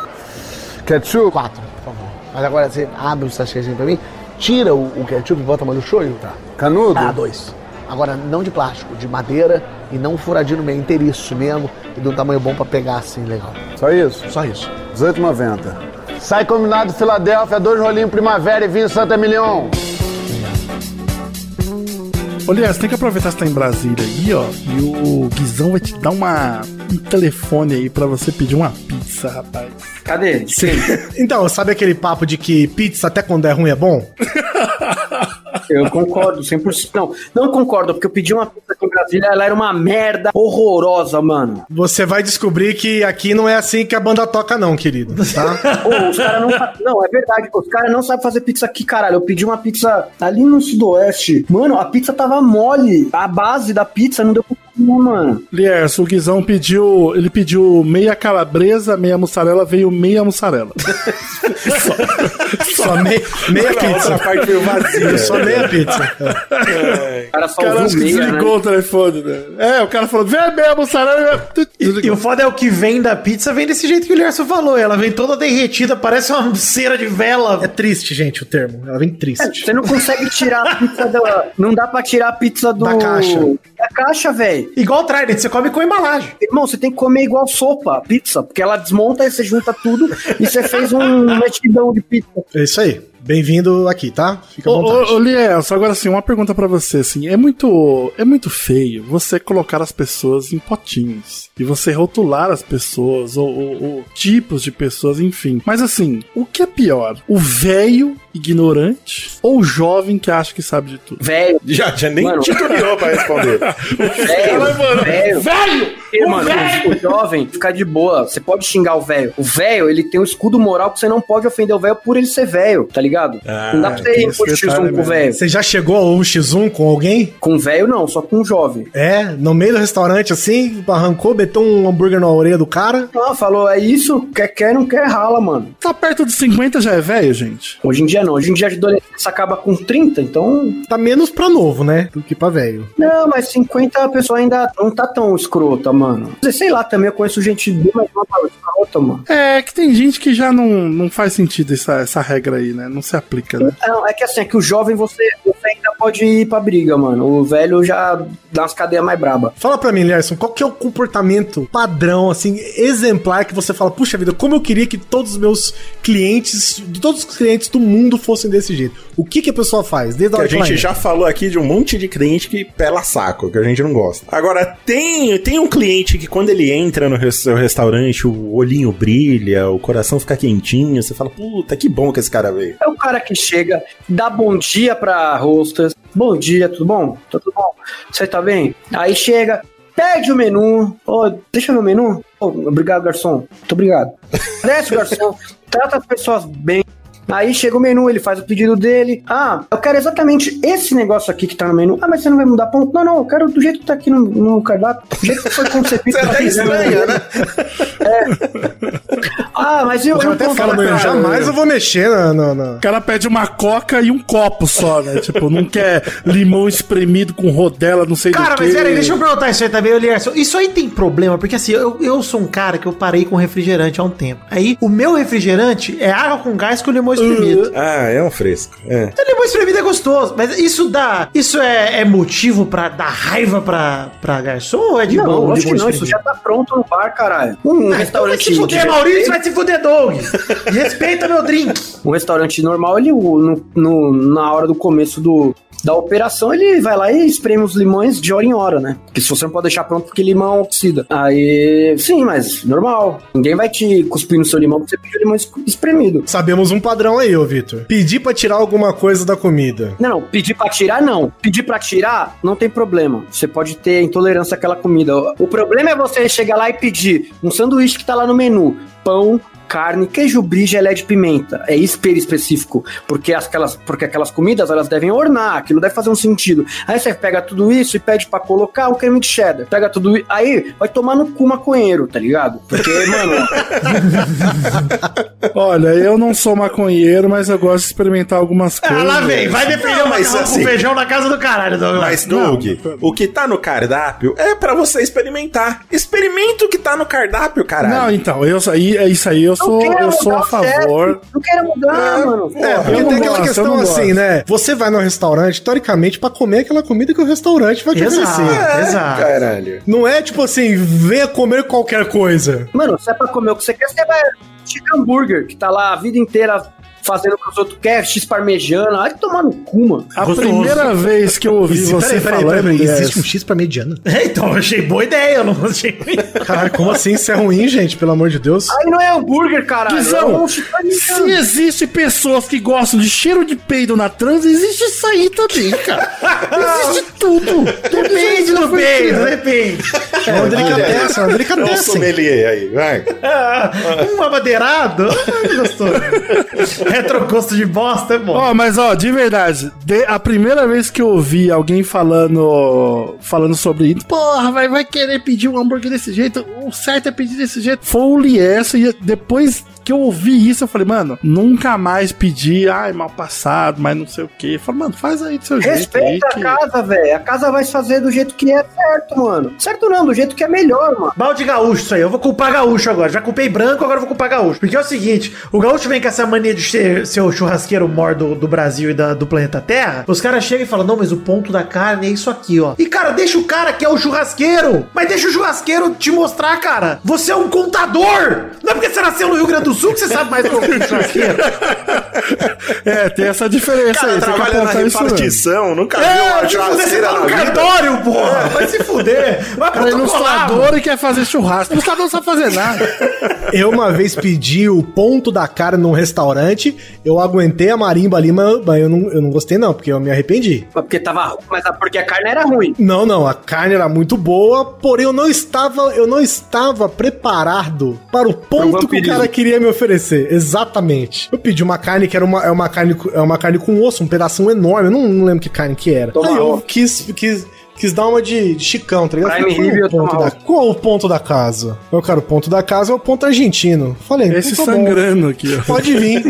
Ketchup? Quatro, por favor. Mas agora você abre o sachêzinho pra mim, tira o, o ketchup e bota molho shoyu. Tá. Canudo? Ah, dois. Agora, não de plástico, de madeira e não furadinho no meio, inteiriço mesmo e de um tamanho bom pra pegar assim, legal. Só isso? Só isso. 18,90. Sai combinado Filadélfia, dois rolinhos primavera e vinho Santa Emilion. Lias, você tem que aproveitar que você tá em Brasília aí, ó. E o Guizão vai te dar uma, um telefone aí pra você pedir uma pizza, rapaz. Cadê? Sim. Então, sabe aquele papo de que pizza até quando é ruim é bom? Eu concordo, 100%. Não, não concordo, porque eu pedi uma pizza aqui em Brasília, ela era uma merda horrorosa, mano. Você vai descobrir que aqui não é assim que a banda toca, não, querido. Tá? Os caras não Não, é verdade, os caras não sabem fazer pizza aqui, caralho. Eu pedi uma pizza ali no sudoeste. Mano, a pizza tava mole. A base da pizza não deu pra comer, mano. Lierson, o Guizão pediu. Ele pediu meia calabresa, meia mussarela, veio meia mussarela. Só meia, meia A outra pizza. parte veio vazia. Só meia pizza. O cara só O cara acho que meia, né? desligou o telefone, né? É, o cara falou, vem meia mussarela. E, e o foda é o que vem da pizza, vem desse jeito que o Lierson falou. Ela vem toda derretida, parece uma cera de vela. É triste, gente, o termo. Ela vem triste. Você não consegue tirar a pizza da. Não dá pra tirar a pizza do. Da caixa. Da caixa, velho. Igual o Trident, você come com embalagem. Irmão, você tem que comer igual sopa, pizza, porque ela desmonta e você junta tudo e você fez um mexidão de pizza. É isso aí. Bem-vindo aqui, tá? Fica à Ô, vontade. ô, ô Lielson, agora assim, uma pergunta pra você, assim, é muito, é muito feio você colocar as pessoas em potinhos e você rotular as pessoas ou, ou- ou tipos de pessoas, enfim. Mas assim, o que é pior? O velho ignorante ou o jovem que acha que sabe de tudo? Velho, Já, já nem Mano. tutoriou pra responder. velho, velho. Velho! Porque, mano, o, o jovem fica de boa. Você pode xingar o velho. O velho, ele tem um escudo moral que você não pode ofender o velho por ele ser velho, tá ligado? Ah, não dá pra você ir por detalhe X1 com o velho. Você já chegou ao X1 com alguém? Com o velho, não, só com o jovem. É, no meio do restaurante, assim, arrancou, meteu um hambúrguer na orelha do cara. Não, falou, é isso, quer, quer, não quer, rala, mano. Tá perto de 50 já é velho, gente? Hoje em dia não, hoje em dia a adolescência acaba com 30, então. Tá menos pra novo, né? Do que pra velho. Não, mas 50 a pessoa ainda não tá tão escrota, mano. Sei lá, também eu conheço gente bem mais nova escrota, mano. É que tem gente que já não, não faz sentido essa, essa regra aí, né? Não se aplica, né? Não, é que assim, é que o jovem você, você ainda pode ir pra briga, mano. O velho já dá umas cadeias mais braba. Fala pra mim, Lerson, qual que é o comportamento padrão, assim, exemplar que você fala, puxa vida, como eu queria que todos os meus clientes, de todos os clientes do mundo fossem desse jeito. O que que a pessoa faz? Desde a Que a hora que ela gente já falou aqui de um monte de cliente que pela saco, que a gente não gosta. Agora, tem, tem um cliente que quando ele entra no seu restaurante, o olhinho brilha, o coração fica quentinho, você fala, puta, que bom que esse cara veio. É o cara que chega, dá bom dia pra hostess. Bom dia, tudo bom? Tudo bom? Você tá bem? Aí chega, pede o menu. Ô, deixa meu menu. Ô, obrigado, garçom. Muito obrigado. Desce, garçom. Trata as pessoas bem. Aí chega o menu, ele faz o pedido dele. Ah, eu quero exatamente esse negócio aqui que tá no menu. Ah, mas você não vai mudar ponto? Não, não, eu quero do jeito que tá aqui no, no cardápio. Do jeito que foi concebido. Você até estranha, né? Ah, mas eu, O cara eu até fala, meu, cara. jamais eu vou mexer na... na, na- O cara pede uma coca e um copo só, né? tipo, não quer limão espremido com rodela, não sei Cara, do mas peraí, deixa eu perguntar isso aí também, ô Lierson. Isso aí tem problema, porque assim, eu, eu sou um cara que eu parei com refrigerante há um tempo. Aí, o meu refrigerante é água com gás com limão espremido. Ah, é um fresco. É. O limão espremido é gostoso, mas isso dá. Isso é, é motivo pra dar raiva pra, pra garçom ou é de Não, bom? acho que não, isso já tá pronto no bar, caralho. Um Vai restaurante. se fuder, de Maurício, vai se fuder, Doug. Respeita meu drink. Um restaurante normal, ele, no, no- na hora do começo do, da operação, ele vai lá e espreme os limões de hora em hora, né? Porque se você não pode deixar pronto porque limão oxida. Aí, sim, mas normal. Ninguém vai te cuspir no seu limão porque você pediu limão es- espremido. Sabemos um padrão aí, ô Vitor. Pedir pra tirar alguma coisa da comida. Não, não, pedir pra tirar, não. Pedir pra tirar, não tem problema. Você pode ter intolerância àquela comida. O problema é você chegar lá e pedir um sanduíche que tá lá no menu. Pão, carne, queijo brie, gelé de pimenta. É hiper específico. Porque aquelas, porque aquelas comidas, elas devem ornar. Aquilo deve fazer um sentido. Aí você pega tudo isso e pede pra colocar um creme de cheddar. Pega tudo. Aí vai tomar no cu maconheiro, tá ligado? Porque, mano... Olha, eu não sou maconheiro, mas eu gosto de experimentar algumas Ah, coisas. lá vem, vai defender Não, o mas macarrão assim- com feijão na casa do caralho, Doug. Mas, Doug, o que tá no cardápio é pra você experimentar. Experimenta o que tá no cardápio, caralho. Não, então, eu, é isso aí eu sou, eu sou a favor. Não quero mudar, mano. É, porque eu não tem aquela gosto, questão não assim, né? Você vai no restaurante, teoricamente, pra comer aquela comida que o restaurante vai te Exato, oferecer. exato. Caralho. Não é tipo assim, venha comer qualquer coisa. Mano, se é pra comer o que você quer, você vai. Chicken burger, que tá lá a vida inteira fazendo o que os outros querem, X parmejana. Ai, tomar no cu, mano. A Gostoso. primeira vez que eu ouvi você falando existe dessa- um X pra mediana? É, então, eu achei boa ideia, eu não achei. Caralho, como assim? Isso é ruim, gente? Pelo amor de Deus. Aí não é hambúrguer, caralho. Guizão, é. Se existe pessoas que gostam de cheiro de peido na trans, existe isso aí também, cara. Existe tudo. Depende do peido, depende. É uma delicadeza, é uma É um delicadeza. sommelier aí, vai. Um amadeirado, ah, gostoso. Retrogosto de bosta é bom. Ó, mas ó, de verdade, de- a primeira vez que eu ouvi alguém falando falando sobre isso, porra, vai, vai querer pedir um hambúrguer desse jeito, o certo é pedir desse jeito, foi o Liessa, e depois que eu ouvi isso, eu falei, mano, nunca mais pedir, ai, mal passado, mas não sei o que. Eu falei, mano, faz aí do seu jeito. Respeita que- a casa, velho. A casa vai se fazer do jeito que é certo, mano. Certo não, do jeito que é melhor, mano. Balde gaúcho, isso aí. Eu vou culpar gaúcho agora. Já culpei branco, agora eu vou culpar gaúcho. Porque é o seguinte: o gaúcho vem com essa mania de ser, ser o churrasqueiro mor do, do Brasil e da- do planeta Terra. Os caras chegam e falam: não, mas o ponto da carne é isso aqui, ó. E, cara, deixa o cara que é o churrasqueiro. Mas deixa o churrasqueiro te mostrar, cara. Você é um contador. Não é porque você nasceu no Rio Grande do Sul que você sabe mais que o churrasqueiro. É, tem essa diferença Cara, aí. Trabalha na repartição, nunca viu uma É, tipo, você churrasqueira tá no na vida. cartório, porra. Vai se fuder. Vai Cara, é ilustrador e quer fazer churrasco. O ilustrador não sabe fazer nada. Eu uma vez pedi o ponto da carne num restaurante, eu aguentei a marimba ali, mas eu não, eu não gostei não, porque eu me arrependi. Mas Porque tava ruim, mas é porque a carne era ruim. Não, não, a carne era muito boa, porém eu não estava, eu não estava preparado para o ponto que o cara queria me oferecer. Exatamente. Eu pedi uma carne que era uma, é uma carne, é uma carne com osso, um pedaço enorme, eu não, não lembro que carne que era. Aí eu quis, quis, quis dar uma de, de chicão, tá ligado? Prime Falei, qual, o ponto da, qual o ponto da casa? Eu quero o ponto da casa é o ponto argentino. Falei, Esse então tá bom. sangrando aqui, ó. Pode vir,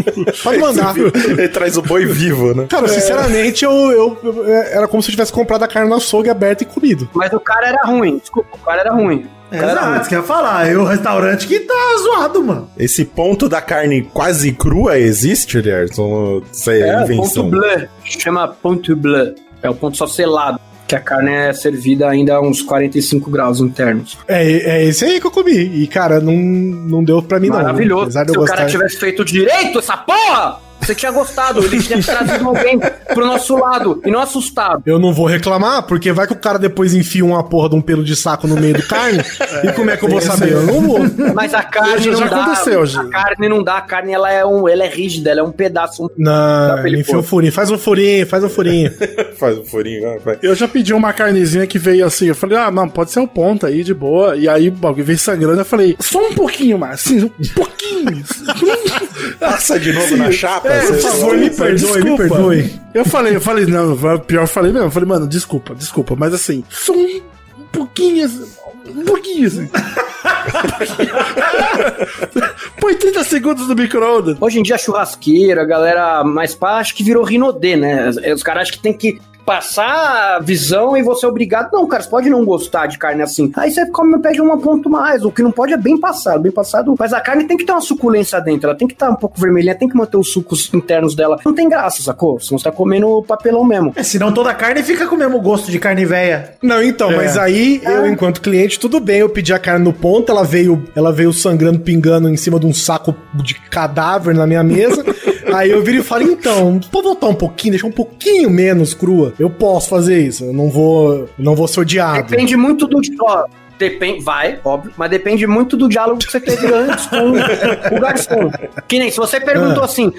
pode mandar. Ele traz o boi vivo, né? Cara, sinceramente, eu, eu, eu- era como se eu tivesse comprado a carne no açougue aberta e comido. Mas o cara era ruim. Desculpa, o cara era ruim. O cara. Exato, isso que eu ia falar. É o restaurante que tá zoado, mano. Esse ponto da carne quase crua existe? Ou Isso é, É, invenção? ponto bleu. Chama ponto bleu. É o ponto só selado. Que a carne é servida ainda a uns 45 graus internos. É, é esse aí que eu comi. E, cara, não, não deu pra mim, não. Maravilhoso. Apesar de Se eu o cara gostar. tivesse feito direito essa porra, você tinha gostado. Ele tinha trazido alguém pro nosso lado e não assustado. Eu não vou reclamar, porque vai que o cara depois enfia uma porra de um pelo de saco no meio do carne. e como é que eu vou saber? Eu não vou. Mas a carne Já- não já dá. aconteceu, a carne não dá. A carne ela é, um, ela é rígida, ela é um pedaço. um- Não, ele enfia pôr. um furinho. Faz um furinho, faz um furinho. Faz o furinho, vai. Eu já pedi uma carnezinha que veio assim. Eu falei, ah, não, pode ser o ponto aí, de boa. E aí o bagulho veio sangrando. Eu falei, só um pouquinho mais, assim, um pouquinho. Passa de novo na chapa. É, por favor, me perdoe, desculpa. me perdoe. Eu falei, eu falei, não, pior, eu falei mesmo. Eu falei, mano, desculpa, desculpa. Mas assim, só um, pouquinho, assim, um pouquinho assim. Põe 30 segundos no micro-ondas. Hoje em dia, churrasqueira, galera mais pá, acho que virou rinodê, né? Os- Os caras acham que tem que passar a visão e você é obrigado. Não, cara, você pode não gostar de carne assim. Aí você come, pede um ponto mais. O que não pode é bem passado, bem passado. Mas a carne tem que ter uma suculência dentro, ela tem que estar um pouco vermelhinha, tem que manter os sucos internos dela. Não tem graça, sacou? Senão você tá comendo papelão mesmo. É, senão toda a carne fica com o mesmo gosto de carne velha. Não, então, mas aí eu, enquanto cliente, tudo bem, eu pedi a carne no ponto, ela veio, ela veio sangrando, pingando em cima de um saco de cadáver na minha mesa. aí eu viro e falo, então, pode voltar um pouquinho, deixar um pouquinho menos crua. Eu posso fazer isso, eu não vou, não vou ser odiado. Depende muito do. Ó, depende, vai, óbvio, mas depende muito do diálogo que você teve antes com o garçom. Que nem se você perguntou Ah. assim.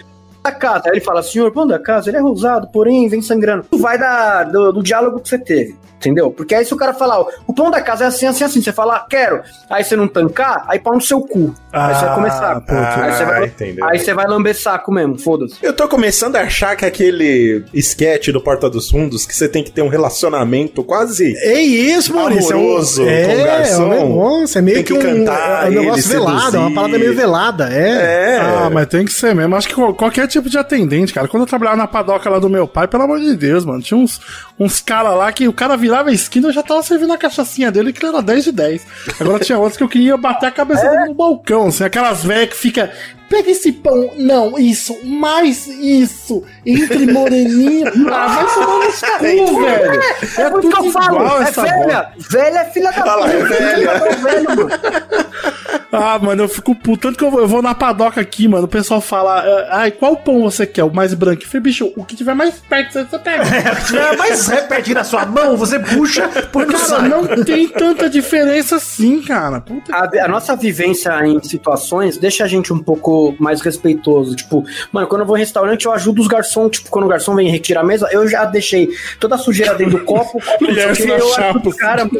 Da casa, aí ele fala, senhor, pão da casa, ele é rosado, porém vem sangrando. Tu vai da, do, do diálogo que você teve, entendeu? Porque aí se o cara falar, ó, o pão da casa é assim, assim, assim, você fala, quero, aí você não tancar, aí pau no seu cu. aí você vai. Ah, aí, você vai, entendeu. aí você vai lamber saco mesmo, foda-se. Eu tô começando a achar que aquele sketch do Porta dos Fundos, que você tem que ter um relacionamento quase É isso, Maurício. Amoroso é um, com o garçom. É negócio, é meio Tem que que, um, cantar é um negócio velado, é uma parada meio velada, é. É. Ah, mas tem que ser mesmo. Acho que qual- qualquer tipo de atendente, cara. Quando eu trabalhava na padoca lá do meu pai, pelo amor de Deus, mano, tinha uns, uns caras lá que o cara virava a esquina e já tava servindo a cachaçinha dele, que era 10 de 10. Agora tinha outros que eu queria bater a cabeça dele no balcão, assim, aquelas velhas que fica. Pega esse pão, não, isso, mais isso, entre moreninho. Ah, vai tomar no cu, velho. É, É por tudo que eu falo, é velha. bola. Velha é filha da Fala, puta. é velha. É velho, mano. Ah, mano, eu fico puto. Tanto que eu vou, eu vou na padoca aqui, mano. O pessoal fala, ah, ai, qual pão você quer? O mais branco? Eu falei, bicho, o que tiver mais perto você pega. Se tiver mais pertinho da sua mão, você puxa, no Cara, saco. não tem tanta diferença assim, cara. Puta A, a nossa vivência em situações deixa a gente um pouco mais respeitoso. Tipo, mano, quando eu vou em restaurante, eu ajudo os garçons. Tipo, quando o garçom vem retirar a mesa, eu já deixei toda a sujeira dentro do copo. copo eu chapa. ajudo o cara.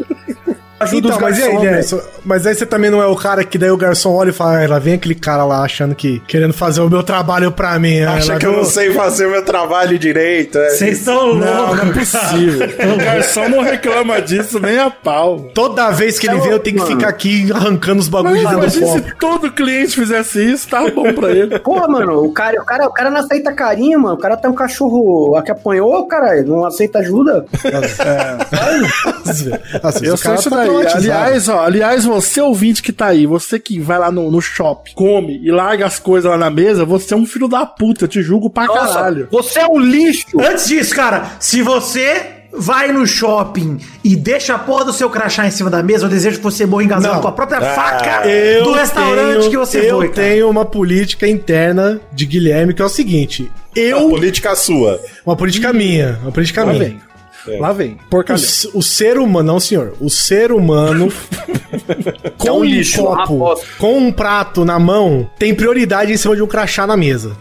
Ajuda Então, os mas e aí, velho. Nelson? Mas aí você também não é o cara que daí o garçom olha e fala, ah, lá vem aquele cara lá achando que querendo fazer o meu trabalho pra mim. ah, Acha que eu vou- não sei fazer o meu trabalho direito. é. Vocês estão loucos. Não, é possível. o garçom não reclama disso nem a pau. Toda vez que ele É vem, eu tenho que ficar aqui arrancando os Mas bagulhos de dentro do copo. se todo cliente fizesse isso, tá bom pra ele. Porra, mano, o cara, o, cara, o cara não aceita carinho, mano. O cara tem um cachorro que apanhou, cara, não aceita ajuda. Assim, Eu o sei cara isso tá daí. Aliás, ó, aliás, você ouvinte que tá aí, você que vai lá no, no shopping, come e larga as coisas lá na mesa, você é um filho da puta, eu te julgo pra Nossa, caralho. você é um lixo. Antes disso, cara, se você vai no shopping e deixa a porra do seu crachá em cima da mesa, eu desejo que você morra engasgado Não. com a própria Ah, faca Eu do restaurante tenho- que você eu foi, cara. tenho uma política interna de Guilherme que é o seguinte: eu. política sua. Uma política minha. Uma política minha. Vem. Lá vem. Porcaria. O, o ser humano, não senhor, o ser humano com É um um, lixo, copo, com um prato na mão, tem prioridade em cima de um crachá na mesa.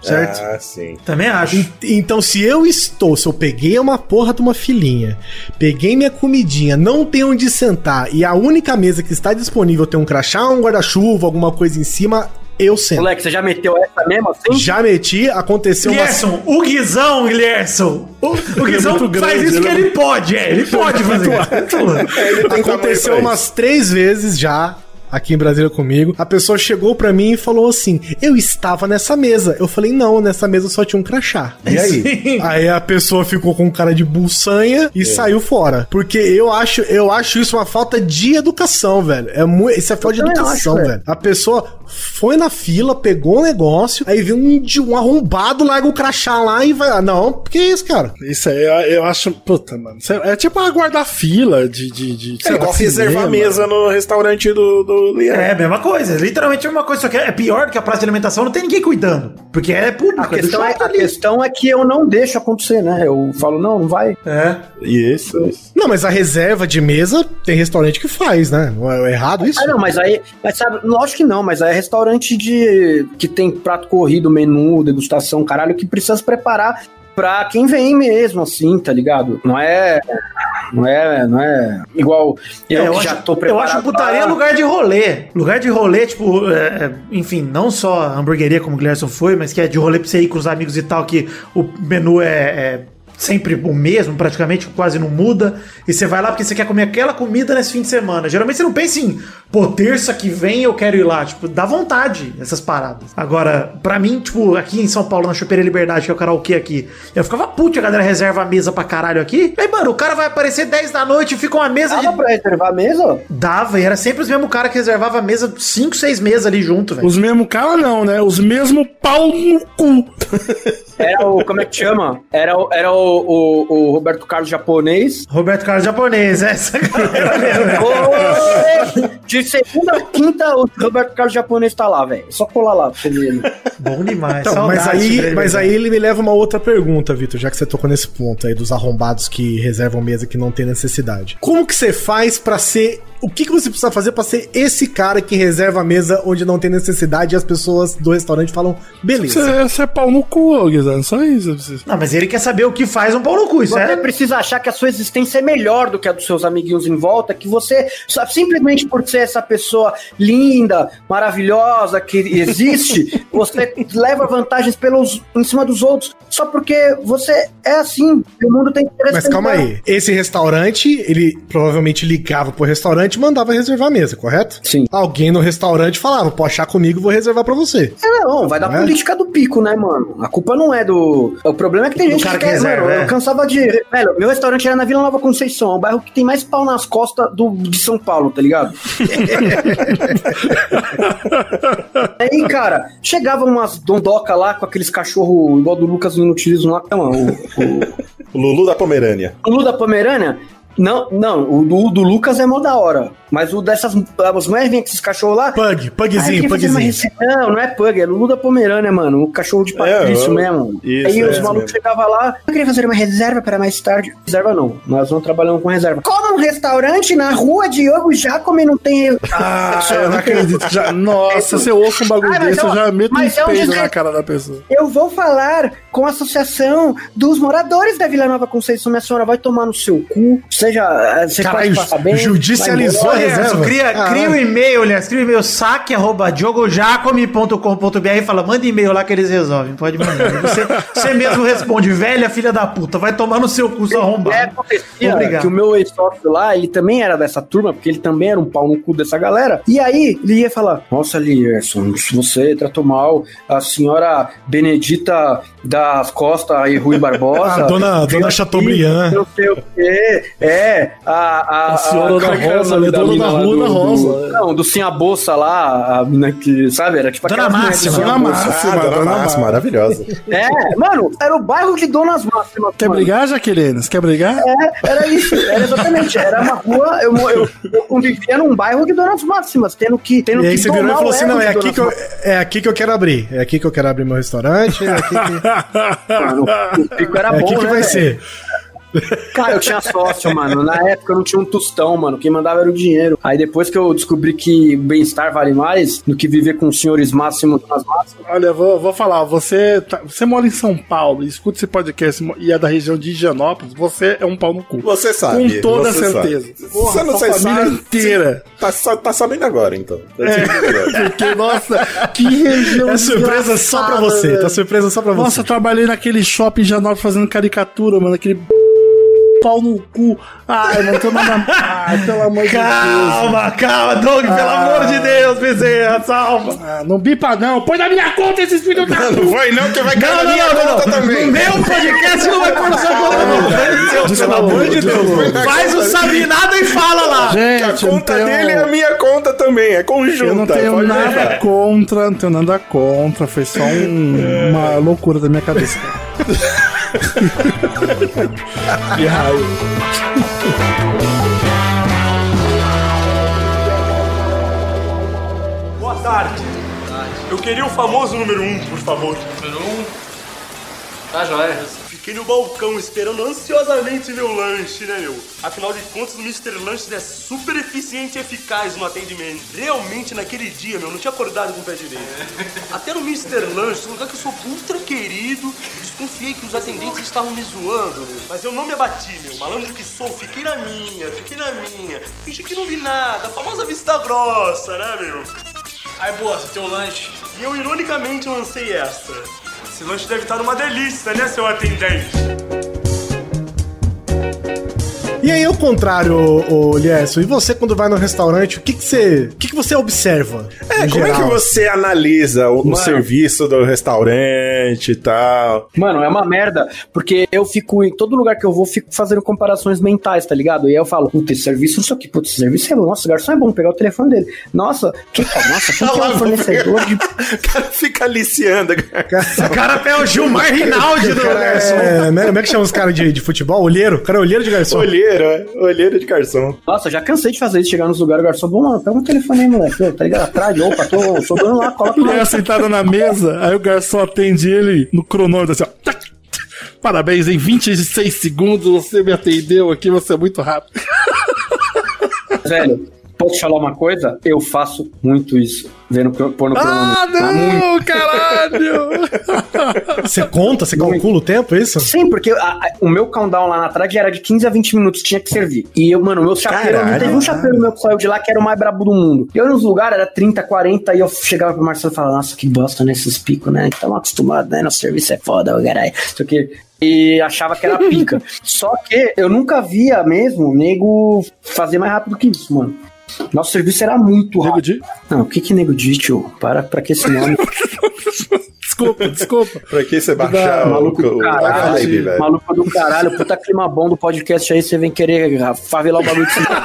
Certo? Ah, sim. Também acho. En- Então, se eu estou, se eu peguei uma porra de uma filhinha, peguei minha comidinha, não tem onde sentar, e a única mesa que está disponível tem um crachá, um guarda-chuva, alguma coisa em cima, eu sento. Moleque, você já meteu essa mesmo assim? Já meti, aconteceu uma. Guilherson, o Guizão, Guilherson. O, o Guizão é faz grande, isso que ele é ele pode, é. Ele pode fazer. Aconteceu umas três vezes já. Aqui em Brasília comigo, a pessoa chegou pra mim e falou assim: Eu estava nessa mesa. Eu falei: Não, nessa mesa só tinha um crachá. E aí? Sim. Aí a pessoa ficou com cara de buçanha e saiu fora. Porque eu acho, eu acho isso uma falta de educação, velho. É muito, isso é falta de também educação, acho, velho. A pessoa foi na fila, pegou o negócio, aí viu um, de um arrombado, larga o crachá lá e vai. Não, que isso, cara? Isso aí eu, eu acho. Puta, mano. É, é tipo aguardar fila de. de, de É igual reservar cinema. mesa no restaurante do, do Lian. É a mesma coisa, literalmente a mesma coisa, só que é pior que a praça de alimentação, não tem ninguém cuidando. Porque é público, A é questão é, a questão é que eu não deixo acontecer, né? Eu falo, não, não vai. É. Isso, isso. Não, mas a reserva de mesa tem restaurante que faz, né? Não é errado isso? Ah, não, mas aí, mas sabe, lógico que não, mas aí é restaurante de que tem prato corrido, menu, degustação, caralho, que precisa se preparar pra quem vem mesmo, assim, tá ligado? Não é. Não é, não é igual eu, É, que já tô eu preparado. acho putaria pra- lugar de rolê. Lugar de rolê, tipo, é, é, enfim, não só hamburgueria como o Glerson foi, mas que é de rolê pra você ir com os amigos e tal, que o menu é, é sempre o mesmo, praticamente, quase não muda. E você vai lá porque você quer comer aquela comida nesse fim de semana. Geralmente você não pensa em, pô, terça que vem eu quero ir lá. Tipo, dá vontade essas paradas. Agora, pra mim, tipo, aqui em São Paulo, na Choperia Liberdade, que é o karaokê aqui, eu ficava puto, a galera reserva a mesa pra caralho aqui. Aí, mano, o cara vai aparecer 10 da noite e fica uma mesa Dava de pra reservar a mesa? Dava, e era sempre os mesmos cara que reservava a mesa, 5, 6 mesas ali junto, velho. Os mesmos caras não, né? Os mesmos pau no cu. Era o. Como é que chama? Era, o- era o, o, o Roberto Carlos japonês. Roberto Carlos japonês, essa galera velho. Ô, De segunda a quinta, o Roberto Carlos japonês tá lá, velho. Só colar lá pra ele. Bom demais. Então, mas aí, mas aí ele me leva a uma outra pergunta, Vitor, já que você tocou nesse ponto aí dos arrombados que reservam mesa que não tem necessidade. Como que você faz pra ser. O que, que você precisa fazer pra ser esse cara que reserva a mesa onde não tem necessidade e as pessoas do restaurante falam, beleza. Você, é pau no cu, ô, Guizano. Só isso. Você- Não, mas ele quer saber o que faz um pau no cu, isso Você é... precisa achar que a sua existência é melhor do que a dos seus amiguinhos em volta, que você, só- simplesmente por ser essa pessoa linda, maravilhosa, que existe, você leva vantagens pelos, em cima dos outros, só porque você é assim, o mundo tem que Mas calma aí. Esse restaurante, ele provavelmente ligava pro restaurante e mandava reservar a mesa, correto? Sim. Alguém no restaurante falava, pode achar comigo, vou reservar pra você. É, não, vai da Não é? política do pico, né, mano? A culpa não é do. O problema é que tem Do gente cara que, que quer, reserva, mano, é. Eu cansava de. Velho, meu restaurante era na Vila Nova Conceição, é um bairro que tem mais pau nas costas do, de São Paulo, tá ligado? Aí, cara, chegava umas dondoca lá com aqueles cachorros igual do Lucas no Inutilismo lá, não, o, o, O Lulu da Pomerânia. o Lu da Pomerânia. Não, não, o do, do Lucas é mó da hora. Mas o dessas. As mulheres vêm com esses cachorros lá. Pug, pugzinho, eu pugzinho. Não, não é Pug, é Lulu da Pomerânia, mano. O cachorro de Patrício eu- mesmo. isso, Aí é os malucos chegavam lá. Eu queria fazer uma reserva para mais tarde. Reserva não, nós não trabalhamos com reserva. Como um restaurante na rua Diogo Jacome não tem. Ah, eu não acredito. Já... Nossa, se eu ouço um bagulho Ah, desse, é eu um- já meto um é um dizer- na cara da pessoa. Eu vou falar com a associação dos moradores da Vila Nova Conceição. Minha senhora vai tomar no seu cu. Seja, eh, você Caralho, pode passar bem. judicializou a reserva. Cria, Caralho. cria um e-mail, aliás, cria um e-mail, saque arroba diogojacome.com.br e fala, manda e-mail lá que eles resolvem. Pode mandar. Você, você mesmo responde, velha filha da puta, vai tomar no seu cu, seu É, arrombado. acontecia Obrigado. que o meu ex-sócio lá, ele também era dessa turma, porque ele também era um pau no cu dessa galera. E aí, ele ia falar: Nossa, Lierson, se você tratou mal a senhora Benedita das Costa e Rui Barbosa. A dona- dona Chateaubriand. Não sei o quê. É, a. A, A senhora é da Rosa, nome né? Dona da Rua do- da do- Rosa. Não, do Sim a Bolsa lá, a mina que, sabe? Era tipo Dona Máxima. A Dona. Máxima. Ah, Dona Márcia. maravilhosa. É, mano, era o bairro de Donas Máximas. Quer mano. brigar, Jaqueline? Você quer brigar? É, era isso, era exatamente. Era uma rua, eu, eu, eu convivia num bairro de Donas Máximas, tendo que. Tendo E aí que você virou e falou assim: não, é aqui, que eu, é aqui que eu quero abrir. É aqui que eu quero abrir meu restaurante. É aqui que, Mano, o pico era é bom, aqui que né, vai velho? ser. Cara, eu tinha sócio, mano. Na época eu não tinha um tostão, mano. Quem mandava era o dinheiro. Aí depois que eu descobri que bem-estar vale mais do que viver com os senhores máximos nas máximas. Olha, eu vou, vou falar, você, tá- você mora em São Paulo, escuta esse podcast e é da região de Higienópolis, você é um pau no cu. Você sabe. Com toda você certeza. sabe. Porra, você não sua sei, família sabe, inteira. Tá, tá sabendo agora, então. Tá sabendo agora. Porque, nossa, que região É surpresa só pra você. Tá surpresa só pra Nossa, você. eu trabalhei naquele shopping Janópolis fazendo caricatura, mano, aquele pau no cu. Ai, mano, tô nada... Ai, pelo amor de Deus. Calma, calma, Doug, pelo Ah. amor de Deus, Bezerra, salva. Ah, não bipa não, põe na minha conta esses filhos da... Não vai não, que vai cair Não, na não, minha não, conta não, também. No meu podcast não vai pôr no seu conta, não. Pelo amor de Deus. Faz o sabe nada e fala lá. Gente, A não conta tenho- dele é a minha conta também, é conjunta. Eu não tenho nada levar. contra, não tenho nada contra, foi só um- uma loucura da minha cabeça. Que raio. Boa tarde. Eu queria o famoso número 1, um, por favor. Número 1? Um. Tá joia. Fiquei no balcão esperando ansiosamente meu lanche, né, meu? Afinal de contas, o Mr. Lanches é super eficiente e eficaz no atendimento. Realmente, naquele dia, meu, não tinha acordado com o pé direito. Até no Mr. Lanches, um lugar que eu sou ultra querido, desconfiei que os atendentes estavam me zoando, meu. Mas eu não me abati, meu. Malandro que sou, fiquei na minha, fiquei na minha. Fingi que não vi nada, a famosa vista grossa, né, meu? Aí, boa, você tem um lanche. E eu, ironicamente, lancei essa. Esse lanche deve estar numa delícia, né, seu atendente? E aí, ao contrário, ô, Lierson, e você quando vai no restaurante, o que que você, o que que você observa? É, como é que geral? você analisa o, o Mano. serviço do restaurante e tal? Mano, é uma merda, porque eu fico em todo lugar que eu vou, fico fazendo comparações mentais, tá ligado? E aí eu falo, puta, esse serviço, não sei o que, puta, esse serviço é bom, nossa, o garçom é bom, pegar o telefone dele. Nossa, que, nossa, quem que é o fornecedor de. O cara fica aliciando. O cara é o Gilmar Rinaldi do Cara, garçom. é, como é como é que chama os caras de, de futebol? Olheiro? O cara é olheiro de garçom. Olheiro, é. Olheiro de garçom. Nossa, já cansei de fazer isso, chegar nos lugares, o garçom, bom, mano, pega um telefone aí, moleque, tá ligado? Atrás, opa, tô sobrando lá, coloca Ele é sentado na mesa, aí o garçom atende ele no cronômetro assim, ó. Tac. Parabéns, em 26 segundos você me atendeu aqui, você é muito rápido. Velho, posso te falar uma coisa? Eu faço muito isso, vendo cro- pôr no Ah, cronômetro. Tá muito. não, caralho! Você conta, você calcula o tempo, é isso? Sim, porque a- a- o meu countdown lá na trade era de 15 a 20 minutos, tinha que servir. E eu, mano, meu chapeiro, não teve um chapeiro meu que saiu de lá que era o mais brabo do mundo. Eu nos lugares era 30, 40, e eu chegava pro Marcelo e falava, nossa, que bosta nesses picos, né? Estamos acostumados, né? Nosso serviço é foda, caralho. Isso aqui. E achava que era pica. Só que eu nunca via mesmo o nego fazer mais rápido que isso, mano. Nosso serviço era muito Nego rápido. de... Não, o que que nego diz, tio? Para pra que esse nome? desculpa, desculpa. Pra que você baixar o, Maluco do o- a caralho, vibe, velho? maluco do caralho, puta clima bom do podcast aí, você vem querer favelar o bagulho de cima.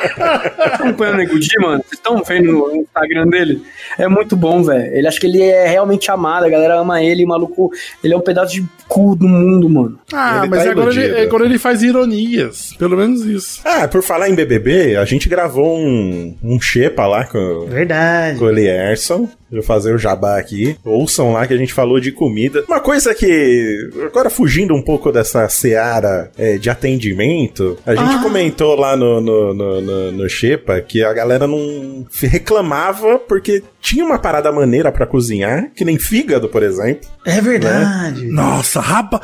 Vocês estão acompanhando o Nego Di, mano? Vocês estão vendo no Instagram dele? É muito bom, velho. Ele acha que ele é realmente amado, a galera ama ele, o maluco, ele é um pedaço de cu do mundo, mano. Ah, Ele mas tá agora ele, agora ele faz ironias. Pelo menos isso. Ah, por falar em BBB, a gente gravou um, um Xepa lá com, Verdade. com o Elierson. Vou fazer o jabá aqui. Ouçam lá que a gente falou de comida. Uma coisa que, agora fugindo um pouco dessa seara é, de atendimento, a gente comentou lá no, no, no, no, no Xepa que a galera não reclamava porque tinha uma parada maneira pra cozinhar, que nem fígado, por exemplo. É verdade. Nossa, rapa.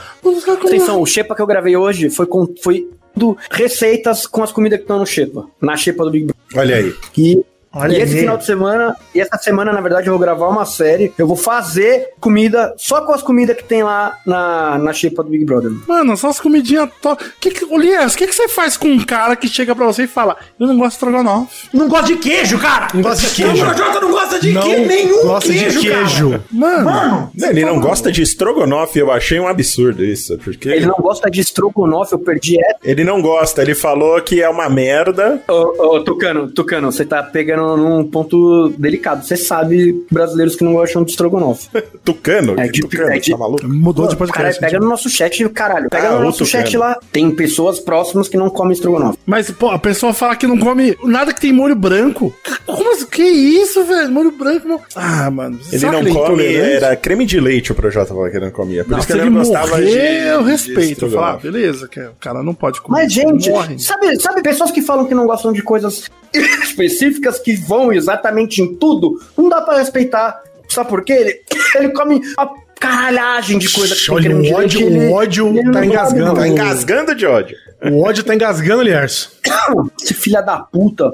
Atenção, o Xepa que eu gravei hoje foi com foi do receitas com as comidas que estão no Xepa, na Xepa do Big Brother. Olha aí. E, Olha e esse final de semana, e essa semana, na verdade, eu vou gravar uma série. Eu vou fazer comida só com as comidas que tem lá na, na Xepa do Big Brother. Mano, só as comidinhas top. Que que, Lies, o que, que você faz com um cara que chega pra você e fala: Eu não gosto de estrogonofe? Não gosta de queijo, cara. Não gosta de queijo. O Projota não gosta de Não que, nenhum gosta de queijo, queijo. cara. Mano, Mano, Ele não gosta de estrogonofe, eu achei um absurdo isso. Porque Ele não gosta de estrogonofe, eu perdi essa. Ele não gosta, ele falou que é uma merda. Ô, ô, Tucano, Tucano, você tá pegando num ponto delicado. Você sabe brasileiros que não gostam de estrogonofe. Tucano? É de- tucano, é de- tá maluco? mudou de Caralho, podcast. pega no nosso chat, caralho. Pega Ah, no nosso Tucano. chat lá. Tem pessoas próximas que não comem estrogonofe. Mas, pô, a pessoa fala que não come nada que tem molho branco. Como assim? Que isso, velho? Molho branco, não... Ah, mano. Ele não é come, intolerante? era creme de leite o Projota falou que ele não comia. Por Não, isso que ele ele não gostava morrer, de. eu de respeito. Falo, ah, beleza, que o cara não pode comer. Mas, gente, sabe, sabe pessoas que falam que não gostam de coisas específicas que vão exatamente em tudo? Não dá pra respeitar. Sabe por quê? Ele, ele come a caralhagem de coisa que tem Olha, o leite, ódio, ele- o ódio ele tá engasgando. Tá engasgando de ódio. O ódio tá engasgando, Lierson. Esse filha da puta.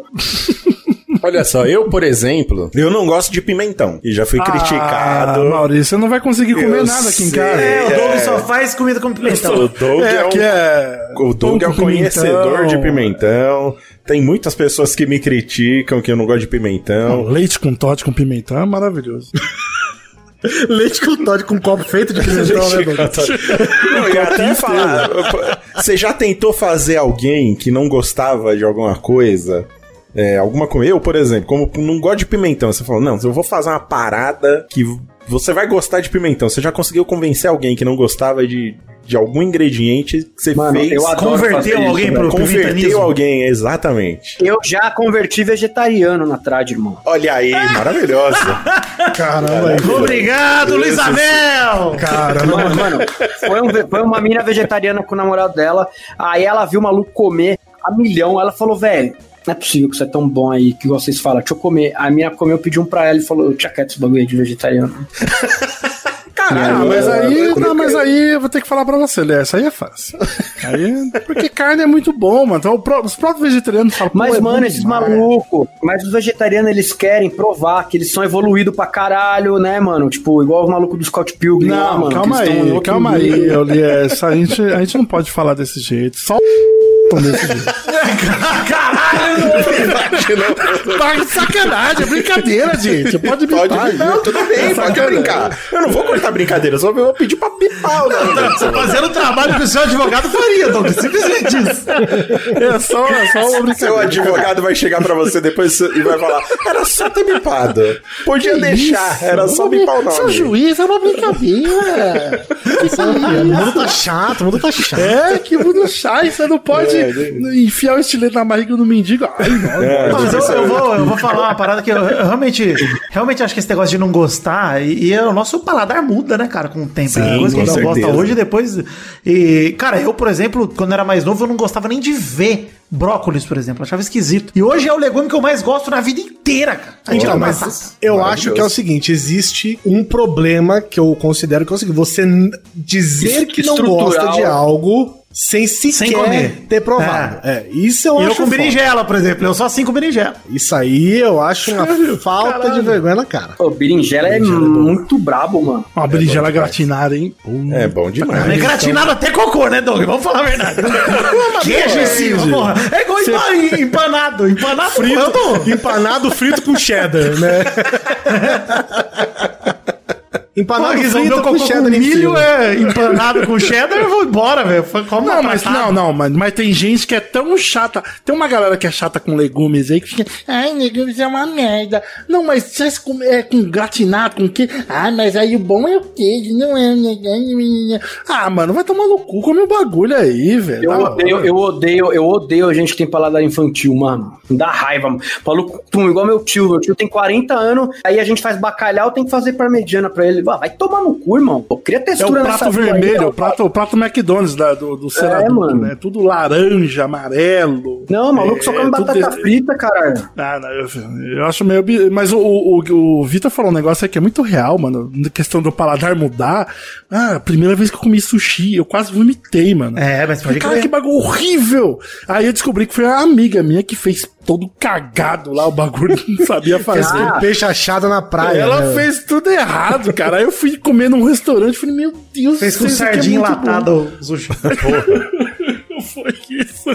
Olha só, eu, por exemplo, eu não gosto de pimentão. E já fui criticado. Ah, Maurício, você não vai conseguir comer Eu nada aqui em sei. casa. É, o Doug É. só faz comida com pimentão. O Doug é, É, um que é. O Doug é um conhecedor de pimentão. Tem muitas pessoas que me criticam que eu não gosto de pimentão. Leite com Todd com pimentão é maravilhoso. Leite com Todd com um copo feito de pimentão, né, Douglas? Não, e até falar. Você já tentou fazer alguém que não gostava de alguma coisa? É, alguma coisa. Eu, por exemplo, como não gosto de pimentão, você falou, não, eu vou fazer uma parada que você vai gostar de pimentão. Você já conseguiu convencer alguém que não gostava de, de algum ingrediente que você Mano, fez? eu adoro fazer Converteu isso, alguém velho. pro Converteu alguém, exatamente. Eu já converti vegetariano na trad, irmão. Olha aí, maravilhoso. Caramba, aí. Obrigado, Luiz Amel! Caramba. Mano, mano, foi, um- foi uma mina vegetariana com o namorado dela. Aí ela viu o maluco comer a milhão. Ela falou, velho, não é possível que você é tão bom aí que vocês falam. Deixa eu comer. A mina comeu, pediu um pra ela e falou, tinha quieto esse bagulho aí de vegetariano. Ah, mas aí, não, mas aí eu vou ter que falar pra você, Léo, isso aí é fácil. Aí, porque carne é muito bom, mano. Então, o os próprios vegetarianos falam, Mas, pô, é mano, esses malucos, mas os vegetarianos, eles querem provar que eles são evoluídos pra caralho, né, mano? Tipo, igual os malucos do Scott Pilgrim lá, Não, mano. calma aí, calma aí. Elias. A gente, a gente não pode falar desse jeito. Só o desse jeito. Tá de sacanagem, é brincadeira, gente. Pode me Pode, não, tudo bem, pode brincar. Eu não vou cortar brincadeira, só vou pedir pra pipar o negócio. Tô fazendo o trabalho que o seu advogado faria, Doug. Simplesmente isso. É só, é só uma Seu advogado vai chegar pra você depois e vai falar: era só ter bipado. Podia deixar, Isso, era só bipar o brin- Seu nome. juiz é uma brincadeira. O mundo tá chato, o mundo tá chato. É, que mundo chai, você não pode É, enfiar o estilete na barriga do mendigo. Ai, não. É, mas eu, isso eu vou, eu vou falar uma parada que eu, eu realmente, realmente acho que esse negócio de não gostar, e, e é o nosso paladar muda, né, cara, com o tempo. Sim, coisa que a gente gosta hoje e depois. E, cara, eu, por exemplo, quando era mais novo, eu não gostava nem de ver brócolis, por exemplo. Eu achava esquisito. E hoje é o legume que eu mais gosto na vida inteira, cara. A gente Então, não mas eu acho que é o seguinte: existe um problema que eu considero que é o seguinte: você dizer que não gosta de algo sem sequer Sem comer. ter provado. É. isso eu E eu acho com foda. berinjela, por exemplo. Eu só assim com berinjela. Isso aí eu acho uma falta de vergonha na cara. Pô, berinjela é muito brabo, mano. Uma berinjela gratinada, hein? É bom demais. É gratinado até cocô, né, Doug? Vamos falar a verdade. Queijo em cima, porra. É igual empa- empanado. Empanado Frito, eu tô- empanado frito com cheddar, né? Empanado Guizão, frito meu com cheddar com em milho é empanado com cheddar, eu vou embora, velho. Não, mas pratada. não, não, mas, mas tem gente que é tão chata. Tem uma galera que é chata com legumes aí que fica, ai, legumes é uma merda. Não, mas se é com, é com gratinado, com que? Ah, mas aí o bom é o queijo, não é. Ah, mano, vai tomar no cu, come o bagulho aí, velho. Eu Da odeio, eu odeio, eu odeio a gente que tem paladar infantil, mano. Me dá raiva, mano. Maluco, igual meu tio. Meu tio tem 40 anos, aí a gente faz bacalhau, tem que fazer parmegiana pra ele. Ah, vai tomar no cu, irmão. Pô, cria É o textura prato aí, vermelho, ó. o prato, o prato McDonald's da, do, do ser adulto, mano. né? Tudo laranja, amarelo. Não, maluco, só É, come tudo batata desse- frita, caralho. Ah, não, eu, eu acho meio. Mas o, o, o Vitor falou um negócio aí que é muito real, mano. Na questão do paladar mudar. Ah, a primeira vez que eu comi sushi, eu quase vomitei, mano. É, mas pode Cara, crer. que bagulho horrível! Aí eu descobri que foi a amiga minha que fez todo cagado lá o bagulho, não sabia fazer. Tem peixe achado na praia. Ela né? fez tudo errado, cara. Aí eu fui comer num restaurante e falei, meu Deus Fez com isso aqui é sardinha enlatada o sushi. Foi isso.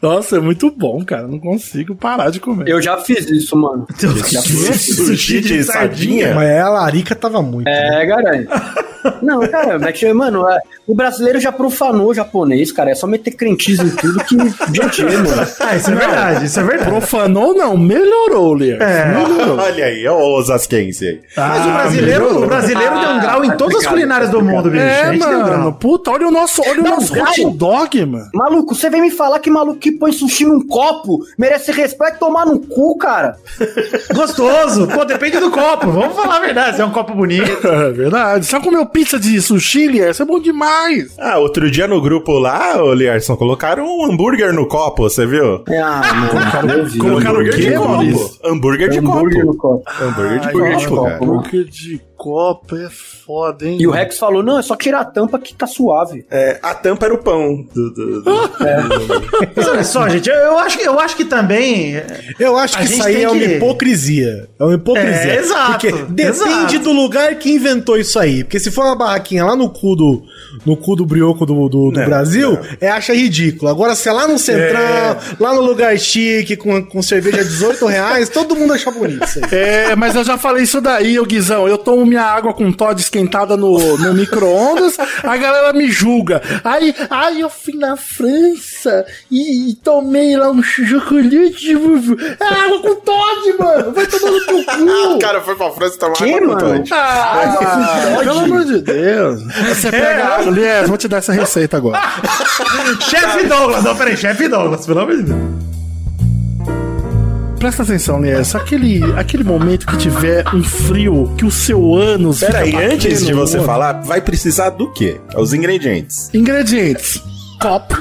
Nossa, é muito bom, cara. Não consigo parar de comer. Eu já fiz isso, mano. Já fiz. Sushi de sardinha? Mas a larica tava muito. É, garanto. Não, cara, mas, que, mano, é, o brasileiro já profanou o japonês, cara. É só meter crentice em tudo que. Gente, mano. Ah, isso é verdade, isso é verdade. Profanou não, melhorou, Lier. É. Melhorou. Olha aí, ó o Osasquense aí. Mas o Ah, brasileiro, melhorou. o brasileiro deu um grau em todas as culinárias do mundo, bicho. É, mano. Puta, olha o nosso, olha o Não, nosso grau. hot dog, mano. Maluco, você vem me falar que maluco que põe sushi num copo merece respeito tomar no cu, cara. Gostoso. Pô, depende do copo. Vamos falar a verdade. Se é um copo bonito. É verdade. Só comeu pizza de sushi, Lier? Isso é bom demais. Ah, outro dia no grupo lá, ô Lierson, colocaram um hambúrguer no copo, você viu? Ah, vi. Colocaram o hambúrguer de copo. Hambúrguer de Hambúrguer copo. copo. Hambúrguer de copo, de cara. copo. Hambúrguer de copo é foda, hein? E o Rex falou: não, é só tirar a tampa que tá suave. É, a tampa era o pão. do- do- do- Mas olha só, gente, eu, eu acho, que- eu acho que também. Eu acho que isso aí tem é uma que- hipocrisia. É uma hipocrisia. É, exato, Porque depende exato. do lugar que inventou isso aí. Porque se for uma barraquinha lá no cu do, no cu do brioco do, do, do Não, Brasil, não. é acha ridículo. Agora, se é lá no Central, lá no lugar chique, com, com cerveja 18 reais, todo mundo acha bonito isso aí. É, mas eu já falei isso daí, ô Guizão. Eu tomo minha água com Todd esquentada no, no micro-ondas, a galera me julga. Aí, aí eu fui na França e, e tomei lá um chocolate. É água com Todd, mano. Vai tomar no teu O cu. cara foi pra França tomar Que, água com mano? Todd. Ah, pelo amor de Deus. Você pega a água, Lies, vou te dar essa receita agora. Chefe Douglas. Não, peraí, chefe Douglas, pelo amor de Deus. Presta atenção, Lies. Aquele, aquele momento que tiver um frio, que o seu ânus. Peraí, antes de você falar, vai precisar do quê? Os ingredientes. Ingredientes: copo.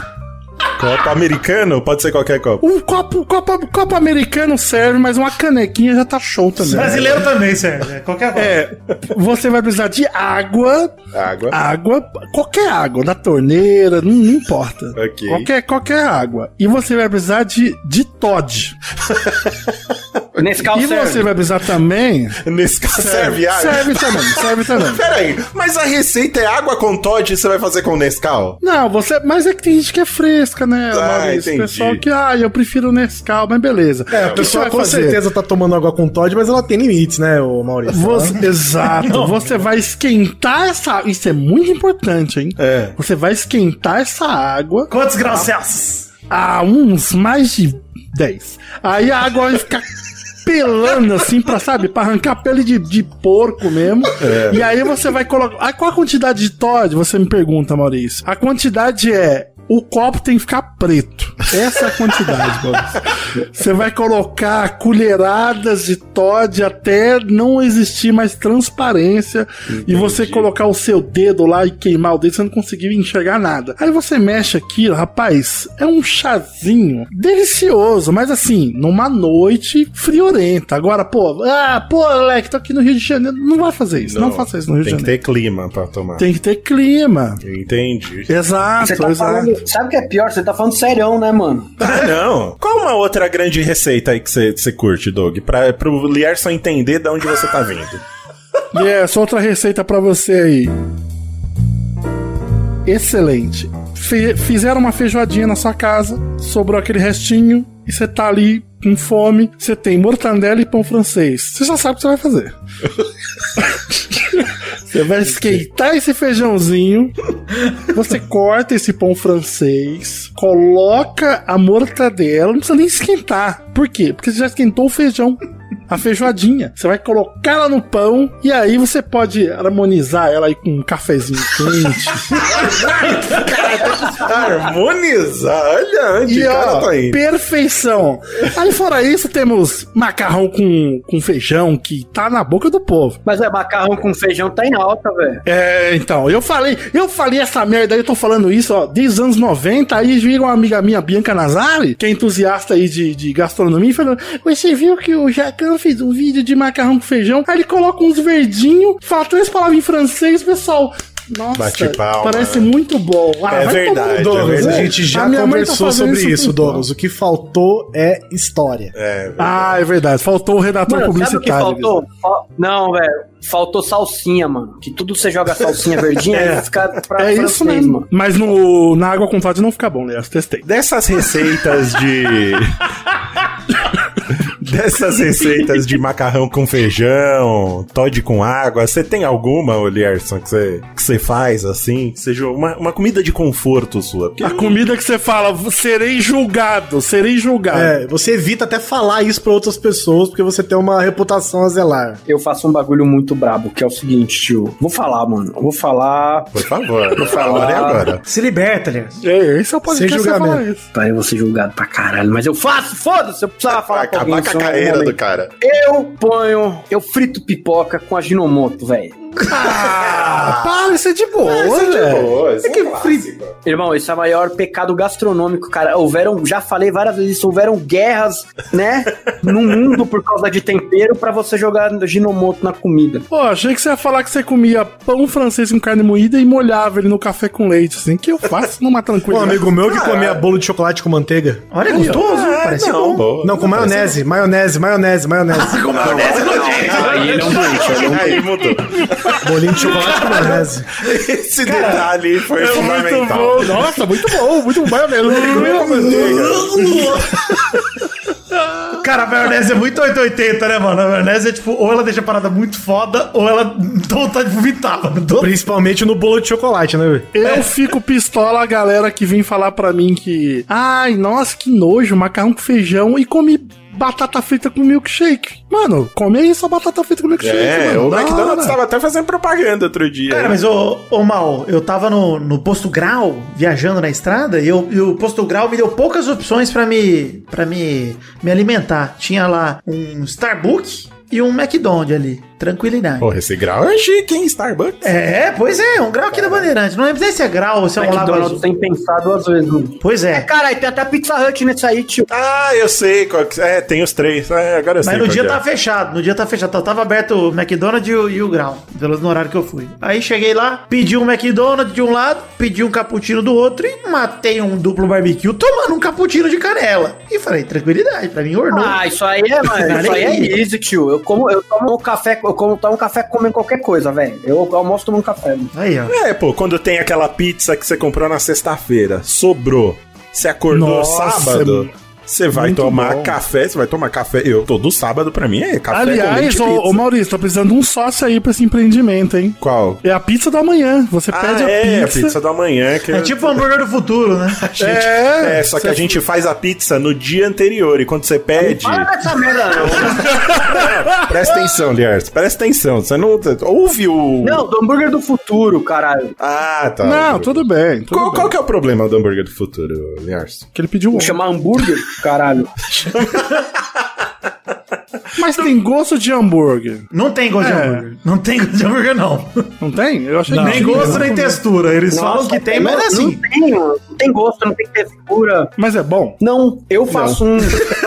Copo americano? Pode ser qualquer copo. Um copo, copo, copo americano serve, mas uma canequinha já tá show também. Brasileiro também serve. é Qualquer coisa. É, você vai precisar de água, Água. água, qualquer água, da torneira, não, não importa. Ok. Qualquer, qualquer água. E você vai precisar de, de Todd. Nesse caso, E você vai precisar também. Nesse caso serve, água. Serve também, serve também. Peraí, mas a receita é água com Todd e você vai fazer com Nescau? Não, você. Mas é que tem gente que é fresca, né, Ah, Maurício? entendi. Pessoal que, ah, eu prefiro Nescau, mas beleza. É, a O pessoa com fazer? certeza tá tomando água com Todd, mas ela tem limites, né, ô Maurício? Você- exato. Você vai esquentar essa. Isso é muito importante, hein? É. Você vai esquentar essa água Quantos graus Celsius? a uns mais de 10. Aí a água vai ficar pelando assim pra, sabe, pra arrancar pele de, de porco mesmo. E aí você vai colocar. Ah, qual a quantidade de Todd? Você me pergunta, Maurício. A quantidade é. O copo tem que ficar preto. Essa é a quantidade. Você vai colocar colheradas de Todd até não existir mais transparência e você colocar o seu dedo lá e queimar o dedo, você não conseguir enxergar nada. Aí você mexe aquilo, rapaz, é um chazinho delicioso, mas assim, numa noite friorenta. Agora, pô, ah, pô, Alec, tô aqui no Rio de Janeiro. Não vai fazer isso, não, faça isso no Rio de Tem que Janeiro. ter clima pra tomar. Tem que ter clima. Entendi. Exato, Você tá exato. falando, sabe o que é pior? Você tá falando serião, né, mano? Ah, não. Qual uma outra grande receita aí que você curte, Doug? Pra, pro Lierson entender de onde você tá vindo. E essa outra receita pra você aí. Excelente. Fe- fizeram uma feijoadinha na sua casa, sobrou aquele restinho, e você tá ali com fome, você tem mortandela e pão francês. Você já sabe o que você vai fazer. Você vai esquentar esse feijãozinho, você corta esse pão francês, coloca a mortadela, não precisa nem esquentar. Por quê? Porque você já esquentou o feijão. A feijoadinha. Você vai colocar ela no pão e aí você pode harmonizar ela aí com um cafezinho quente. Harmonizar, olha onde E cara ó, tá indo. perfeição. Aí fora isso, temos macarrão com, com feijão que tá na boca do povo. Mas é, macarrão com feijão tá em alta, velho. É, então, eu falei, eu falei essa merda aí, eu tô falando isso, ó, desde os anos 90, aí vira uma amiga minha, Bianca Nazari, que é entusiasta aí de, de gastronomia, e falou, você viu que o Jacan fez um vídeo de macarrão com feijão, aí ele coloca uns verdinhos, fala três palavras em francês, pessoal... Nossa, Bate palma. parece muito bom. Ah, É verdade, é Douglas, Douglas, a verdade. gente já mãe tá conversou fazendo sobre isso, com- Douglas. O que faltou é história. É, Ah, é verdade, faltou o redator Mano, sabe o que publicitário. faltou? Fa- Não, velho. Faltou salsinha, mano. Que tudo você joga salsinha verdinha É. fica pra É isso francês, mesmo. mano. Mas no, na água com Todd não fica bom, né? Eu testei. Dessas receitas de. Dessas receitas de macarrão com feijão, Todd com água, você tem alguma, ô Lierson, que você, que você faz assim? Que seja uma, uma comida de conforto sua? Porque A comida que você fala, serei julgado, serei julgado. É, você evita até falar isso pra outras pessoas, porque você tem uma reputação a zelar. Eu faço um bagulho muito brabo, que é o seguinte, tio. Vou falar, mano. Vou falar. Por favor, Vou a hora é falar. agora. Se liberta, aliás. É, esse é o podcast Sem você fala julgamento. isso. Tá, eu vou ser julgado pra caralho, mas eu faço, foda-se, eu precisava falar Vai com alguém acabar com a carreira do cara. Eu ponho, eu frito pipoca com a Ginomoto, velho. Ah, para, isso é de boa, velho. Boa, isso é que clássico. Irmão, esse é o maior pecado gastronômico, cara. Houveram, já falei várias vezes isso, houveram guerras, né, no mundo por causa de tempero pra você jogar Ginomoto na comida. Pô, achei que você ia falar que você comia pão francês com carne moída e molhava ele no café com leite, assim, que eu faço numa Um tranquilidade. amigo meu que comia bolo de chocolate com manteiga. Olha, gostoso, Ah, parece não, bom. boa. Não, com maionese, maionese, maionese, maionese. Com maionese nojento. Aí ele é um doente, ele é um Aí mudou. Bolinho de chocolate com maionese. Esse detalhe foi É muito fundamental. bom, nossa, muito bom, muito bom. Maionese, manteiga. Cara, a maionese é muito 880, né, mano? A maionese é tipo, ou ela deixa a parada muito foda, ou ela dá vontade de vomitar, mano. Tô- Principalmente no bolo de chocolate, né? velho? Eu fico pistola a galera que vem falar pra mim que. Ai, nossa, que nojo, macarrão com feijão e comi batata frita com milkshake. Mano, come aí sua batata frita com milkshake. É, mano, o McDonald's tava até fazendo propaganda outro dia. Cara, mas ô, ô Mal, eu tava no, no posto grau, viajando na estrada, e, eu- e o posto grau me deu poucas opções pra me, pra me, me alimentar. Tinha lá um Starbucks e um McDonald's ali. Tranquilidade. Porra, esse grau é chique, hein? Starbucks. É, pois é, um grau aqui da Bandeirante. Não lembro nem se é grau ou se é um McDonald's azul. tem pensado duas vezes, mano. Pois é. Caralho, tem até Pizza Hut nesse aí, tio. Ah, eu sei qual que... É, tem os três. É, agora eu sei Mas no dia é. tava fechado, no dia tava fechado. Tava- Tava aberto o McDonald's e o, e o Grau, pelo menos no horário que eu fui. Aí cheguei lá, pedi um McDonald's de um lado, pedi um cappuccino do outro e matei um duplo barbecue tomando um cappuccino de canela. E falei, tranquilidade, pra mim ornou. Ah, isso aí é, mano. Isso aí é easy, tio. Eu como, eu tomo um café, eu como tomo um café comendo qualquer coisa, velho. Eu almoço tomando café, mano. Aí, ó. É, pô, quando tem aquela pizza que você comprou na sexta-feira, sobrou, você acordou Nossa, sábado, você vai muito tomar bom. café, você vai tomar café. Eu, todo sábado pra mim é café com Aliás, leite e ô, pizza. ô Maurício, tô precisando de um sócio aí pra esse empreendimento, hein? Qual? É a pizza da manhã. Você Ah, pede a é, pizza. a pizza da manhã. Que É tipo o hambúrguer do futuro, né? É, É, só que a gente faz a pizza no dia anterior e quando você pede. Para dessa merda, não. Presta atenção, Liers, presta atenção. Você não. Ouve o. Não, do hambúrguer do futuro, caralho. Ah, tá. Não, tudo bem. Tudo Qual, bem. qual que é o problema do hambúrguer do futuro, Liers? Que ele pediu um. Chamar hambúrguer, caralho. Mas tem gosto de hambúrguer. Não tem gosto de É. hambúrguer. Não tem gosto de hambúrguer, não. Não tem? Eu achei nem que gosto, tinha. nem textura. Eles falam que tem, mas não, é assim. Não tem, não tem gosto, não tem textura. Mas é bom. Não, eu faço um.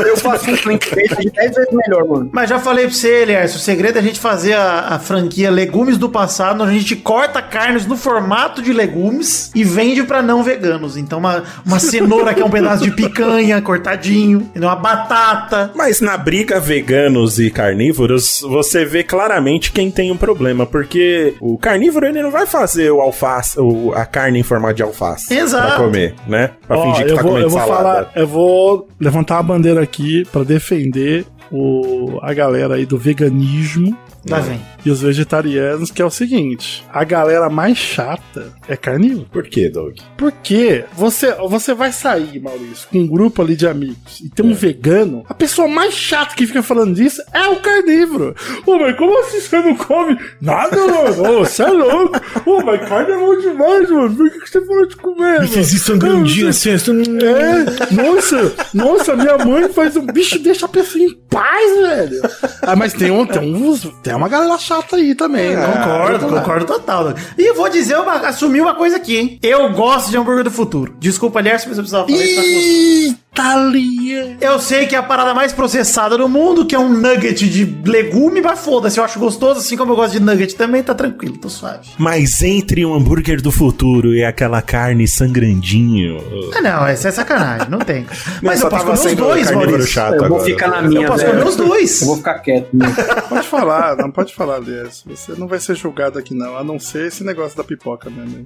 Eu faço um plant-based de 10 vezes melhor, mano. Mas já falei pra você, Elias, o segredo é a gente fazer a, a franquia Legumes do Passado, onde a gente corta carnes no formato de legumes e vende pra não veganos. Então, uma, uma cenoura que é um pedaço de picanha cortadinho, uma batata. Mas na briga veganos e carnívoros, você vê claramente quem tem um problema, porque o carnívoro ele não vai fazer o alface, o, a carne em formato de alface Exato. pra comer, né? Pra Ó, fingir que eu tá vou, comendo eu vou salada. falar, eu vou levantar a bandeira aqui pra defender o, a galera aí do veganismo Lá vem. E os vegetarianos, que é o seguinte: a galera mais chata é carnívoro. Por quê, Doug? Porque você, você vai sair, Maurício, com um grupo ali de amigos e tem um vegano, a pessoa mais chata que fica falando disso é o carnívoro. Ô, mas como assim você não come nada, mano? Ô, você é louco. Ô, mas carne é bom demais, mano. Por que que você falou de comer, mano? Fiz isso sangrandinho assim, assim. É, nossa, nossa, minha mãe faz um bicho deixa a pessoa em paz, velho. Ah, mas tem, um, tem, uns, tem uma galera chata aí também, né? Concordo, concordo total. E eu vou dizer, uma, assumir uma coisa aqui, hein? Eu gosto de hambúrguer do futuro. Desculpa, aliás, mas eu precisava falar isso. Tá. Italia. Eu sei que é a parada mais processada do mundo, que é um nugget de legume, mas foda-se, eu acho gostoso, assim como eu gosto de nugget também, tá tranquilo, tô suave. Mas entre um hambúrguer do futuro e aquela carne sangrandinho. Ah, não, essa é sacanagem, não tem. Mas eu posso comer os dois, Maurício. chato Eu vou agora. ficar na minha, Eu posso velho. comer os dois. Eu vou ficar quieto. né? Pode falar, não pode falar desse. Você não vai ser julgado aqui, não. A não ser esse negócio da pipoca mesmo.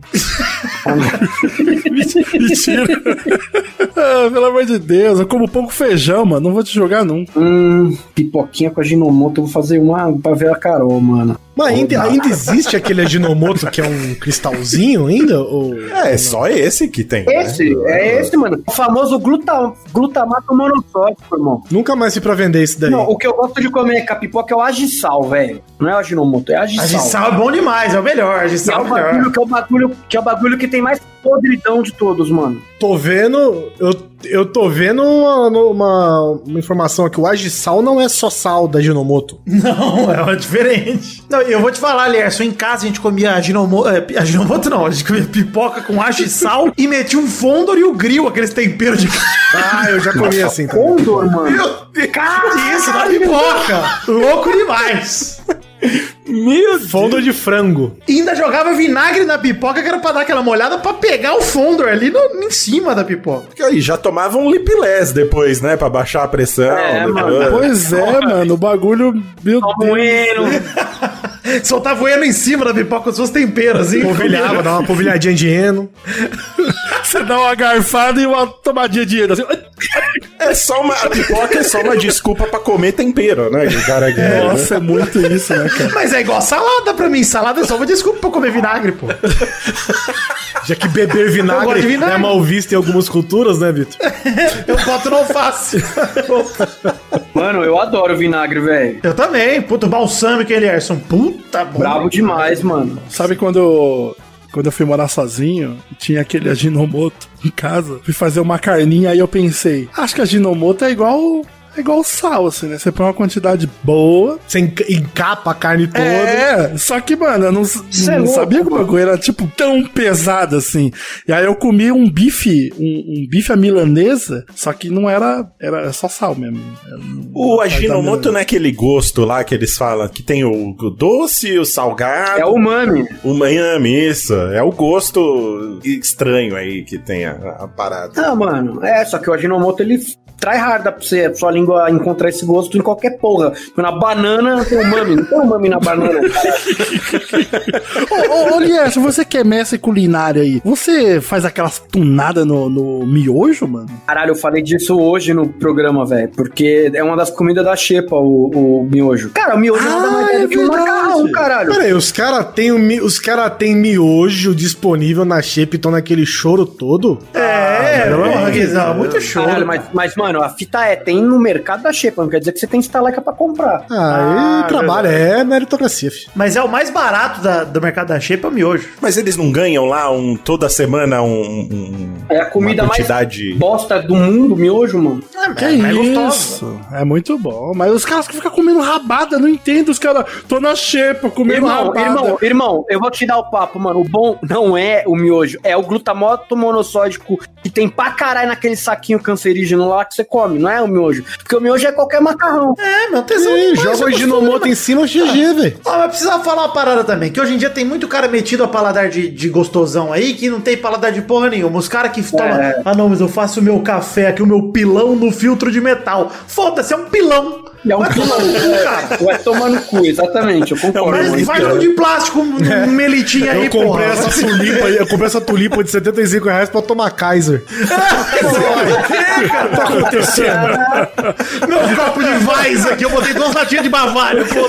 Mentira. Ah, pelo amor de Deus, eu como pouco feijão, mano. Não vou te jogar nunca. Hum, pipoquinha com a Ginomoto, eu vou fazer uma pra ver a Carol, mano. Mas ainda, ainda existe aquele Aginomoto que é um cristalzinho ainda? Ou... É, é só esse que tem. né? Esse, é esse, mano. O famoso gluta, glutamato monossódico, irmão. Nunca mais vi pra vender isso daí. Não, o que eu gosto de comer com a pipoca é o agissal, velho. Não é o aginomoto, é agissal. Agissal é bom demais, é o melhor. É, Agissal é o melhor. bagulho, que, é o bagulho, que é o bagulho que tem mais podridão de todos, mano. Tô vendo. Eu, eu tô vendo uma, uma, uma informação aqui. O Agisal não é só sal da Ginomoto. Não, é diferente. Não, eu vou te falar, Lierson, em casa a gente comia aginomoto, é, aginomoto não, a gente comia pipoca com acho e sal e metia um fondor e o grill, aqueles temperos de Ah, eu já comi assim também. Condor, mano. Meu Deus, isso na pipoca. Louco demais. Meu Fundo de frango. E ainda jogava vinagre na pipoca que era pra dar aquela molhada pra pegar o fondor ali no- em cima da pipoca. Porque aí já tomava um lipilés depois, né? Pra baixar a pressão. É, depois. mano. Pois é, mano. O bagulho. Meu Deus. Bueno. Soltava o eno em cima da pipoca com os seus temperos, assim. Polvilhava, dá uma polvilhadinha de eno. Você dá uma garfada e uma tomadinha de assim. É só uma. A pipoca é só uma desculpa pra comer tempero, né? O cara né? Nossa, é muito isso, né, cara? Mas é igual salada pra mim. Salada é só uma desculpa pra comer vinagre, pô. Já que beber vinagre, vinagre. é mal visto em algumas culturas, né, Vitor? Eu boto no alface. Mano, eu adoro vinagre, velho. Eu também. Puta, o balsâmico, Elierson. Puta, bom. Bravo demais, mano. Sabe quando quando eu fui morar sozinho, tinha aquele Aginomoto em casa, fui fazer uma carninha, aí eu pensei, acho que Aginomoto é igual é igual sal, assim, né? Você põe uma quantidade boa. Você enca- encapa a carne toda. É, só que, mano, eu não, é não louco, sabia que o bagulho era, tipo, tão pesado assim. E aí eu comi um bife, um, um bife à milanesa, só que não era, era só sal mesmo. O Aginomoto milanesa. não é aquele gosto lá que eles falam que tem o, o doce, o salgado. É o umami. O Miami, isso. É o gosto estranho aí que tem a, a parada. Ah, mano, é, só que o Aginomoto ele trai hard pra você, sua língua encontrar esse gosto em qualquer porra. Na banana tem umami, não tem umami na banana. Ô, ô, ô Lierson, você que é mestre culinário aí, você faz aquelas tunadas no, no miojo, mano? Caralho, eu falei disso hoje no programa, velho, porque é uma das comidas da xepa, o, o miojo. Cara, o miojo nada mais Ah, é é do que um macarrão, caralho. Pera aí, os caras têm os cara tem miojo disponível na shape e estão naquele choro todo? É, porra, Guizão, muito show. Caralho, mas, mas, mano, a fita é, tem no mercado da xepa, não quer dizer que você tem estaleca pra comprar. Ah, Ah, e trabalho, é meritocracia, filho. Mas é o mais barato da- do mercado da Shape é o miojo. Mas eles não ganham lá um, toda semana um, um- É a comida uma mais quantidade... bosta do mundo, miojo, mano. Que é mais gostoso. isso? É muito bom. Mas os caras que ficam comendo rabada, não entendo. Os caras, tô na xepa, comendo Irmão, rabada. irmão, irmão, eu vou te dar o papo, mano. O bom não é o miojo, é o glutamoto monossódico que tem pra caralho naquele saquinho cancerígeno lá que você come, não é o miojo. Porque o miojo é qualquer macarrão. É, meu tesão. Demais, joga o Ginomoto em cima, GG, velho. Ah, mas precisava falar uma parada também, que hoje em dia tem muito cara metido a paladar de, de gostosão aí, que não tem paladar de porra nenhuma. Os caras que tomam, É. ah não, mas eu faço o meu café aqui, o meu pilão no filtro de metal. Foda-se, é um pilão. É um pilão, é, vai tomar no cu, exatamente, eu concordo. Mas Mas faz um de plástico, um um melitinho aí, Eu comprei porra. essa tulipa aí, eu comprei essa tulipa de 75 reais pra tomar Kaiser. tá acontecendo? Meu copo de Weiss aqui, eu botei duas latinhas de Bavária, pô.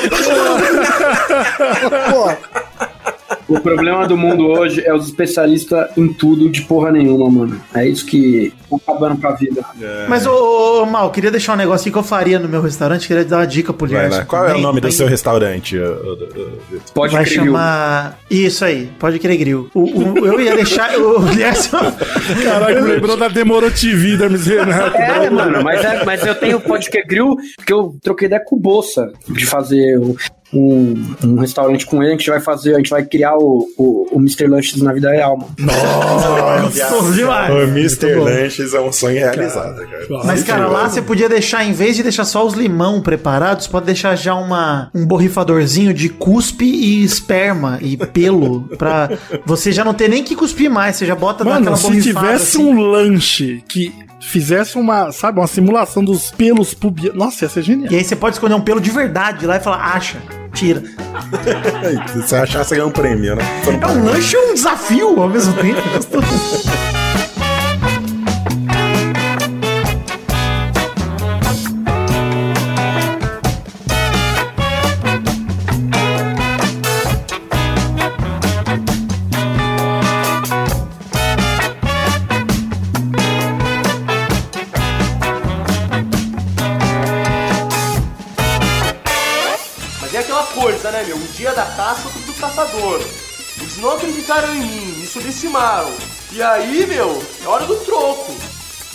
O problema do mundo hoje é os especialistas em tudo de porra nenhuma, mano. É isso que tá acabando com a vida. Mas, ô, ô, Mal, queria deixar um negócio aqui que eu faria no meu restaurante, queria dar uma dica pro Vai Lierson. lá. Qual é o nome do bem- seu restaurante? Pode Vai chamar. Isso aí, pode crer grill. O, o- eu ia deixar. O Lierson. Caralho, lembrou da Demoro TV da Renato. É, mano, mas, é- mas eu tenho podcast grill porque eu troquei ideia com o Bolsa de fazer o- um, um restaurante com ele. A gente vai fazer, a gente vai criar o, o, o Mr. Lunches na vida real, mano. Gostoso demais. O Mr. Lanches é um sonho realizado, cara. Mas, cara, lá você podia deixar, em vez de deixar só os limão preparados, pode deixar já uma, um borrifadorzinho de cuspe e esperma e pelo. Pra você já não ter nem que cuspir mais. Você já bota Mano, naquela se borrifada. tivesse assim. um lanche que fizesse uma, sabe, uma simulação dos pelos pubianos. Nossa, ia ser genial. E aí você pode escolher um pelo de verdade lá e falar, acha, tira. Se você achar, você ganha um prêmio, né? É um lanche e um desafio ao mesmo tempo. da caça, outro do caçador. Eles não acreditaram em mim, me subestimaram. E aí, meu, é hora do troco.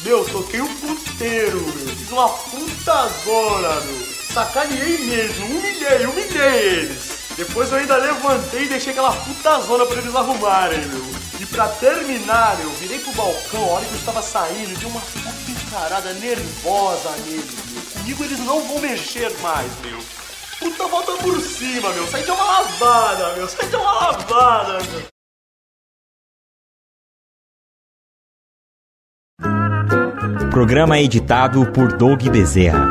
Meu, toquei um puteiro, meu. Fiz uma puta zona, meu. Sacaneei mesmo, humilhei, humilhei eles. Depois eu ainda levantei e deixei aquela puta zona pra eles arrumarem, meu. E pra terminar, eu virei pro balcão, a hora que eu estava saindo, dei uma puta encarada nervosa neles, meu. Comigo eles não vão mexer mais, meu. Puta volta por cima, meu. Sai de uma lavada, meu. Sai de uma lavada, meu. Programa editado por Doug Bezerra.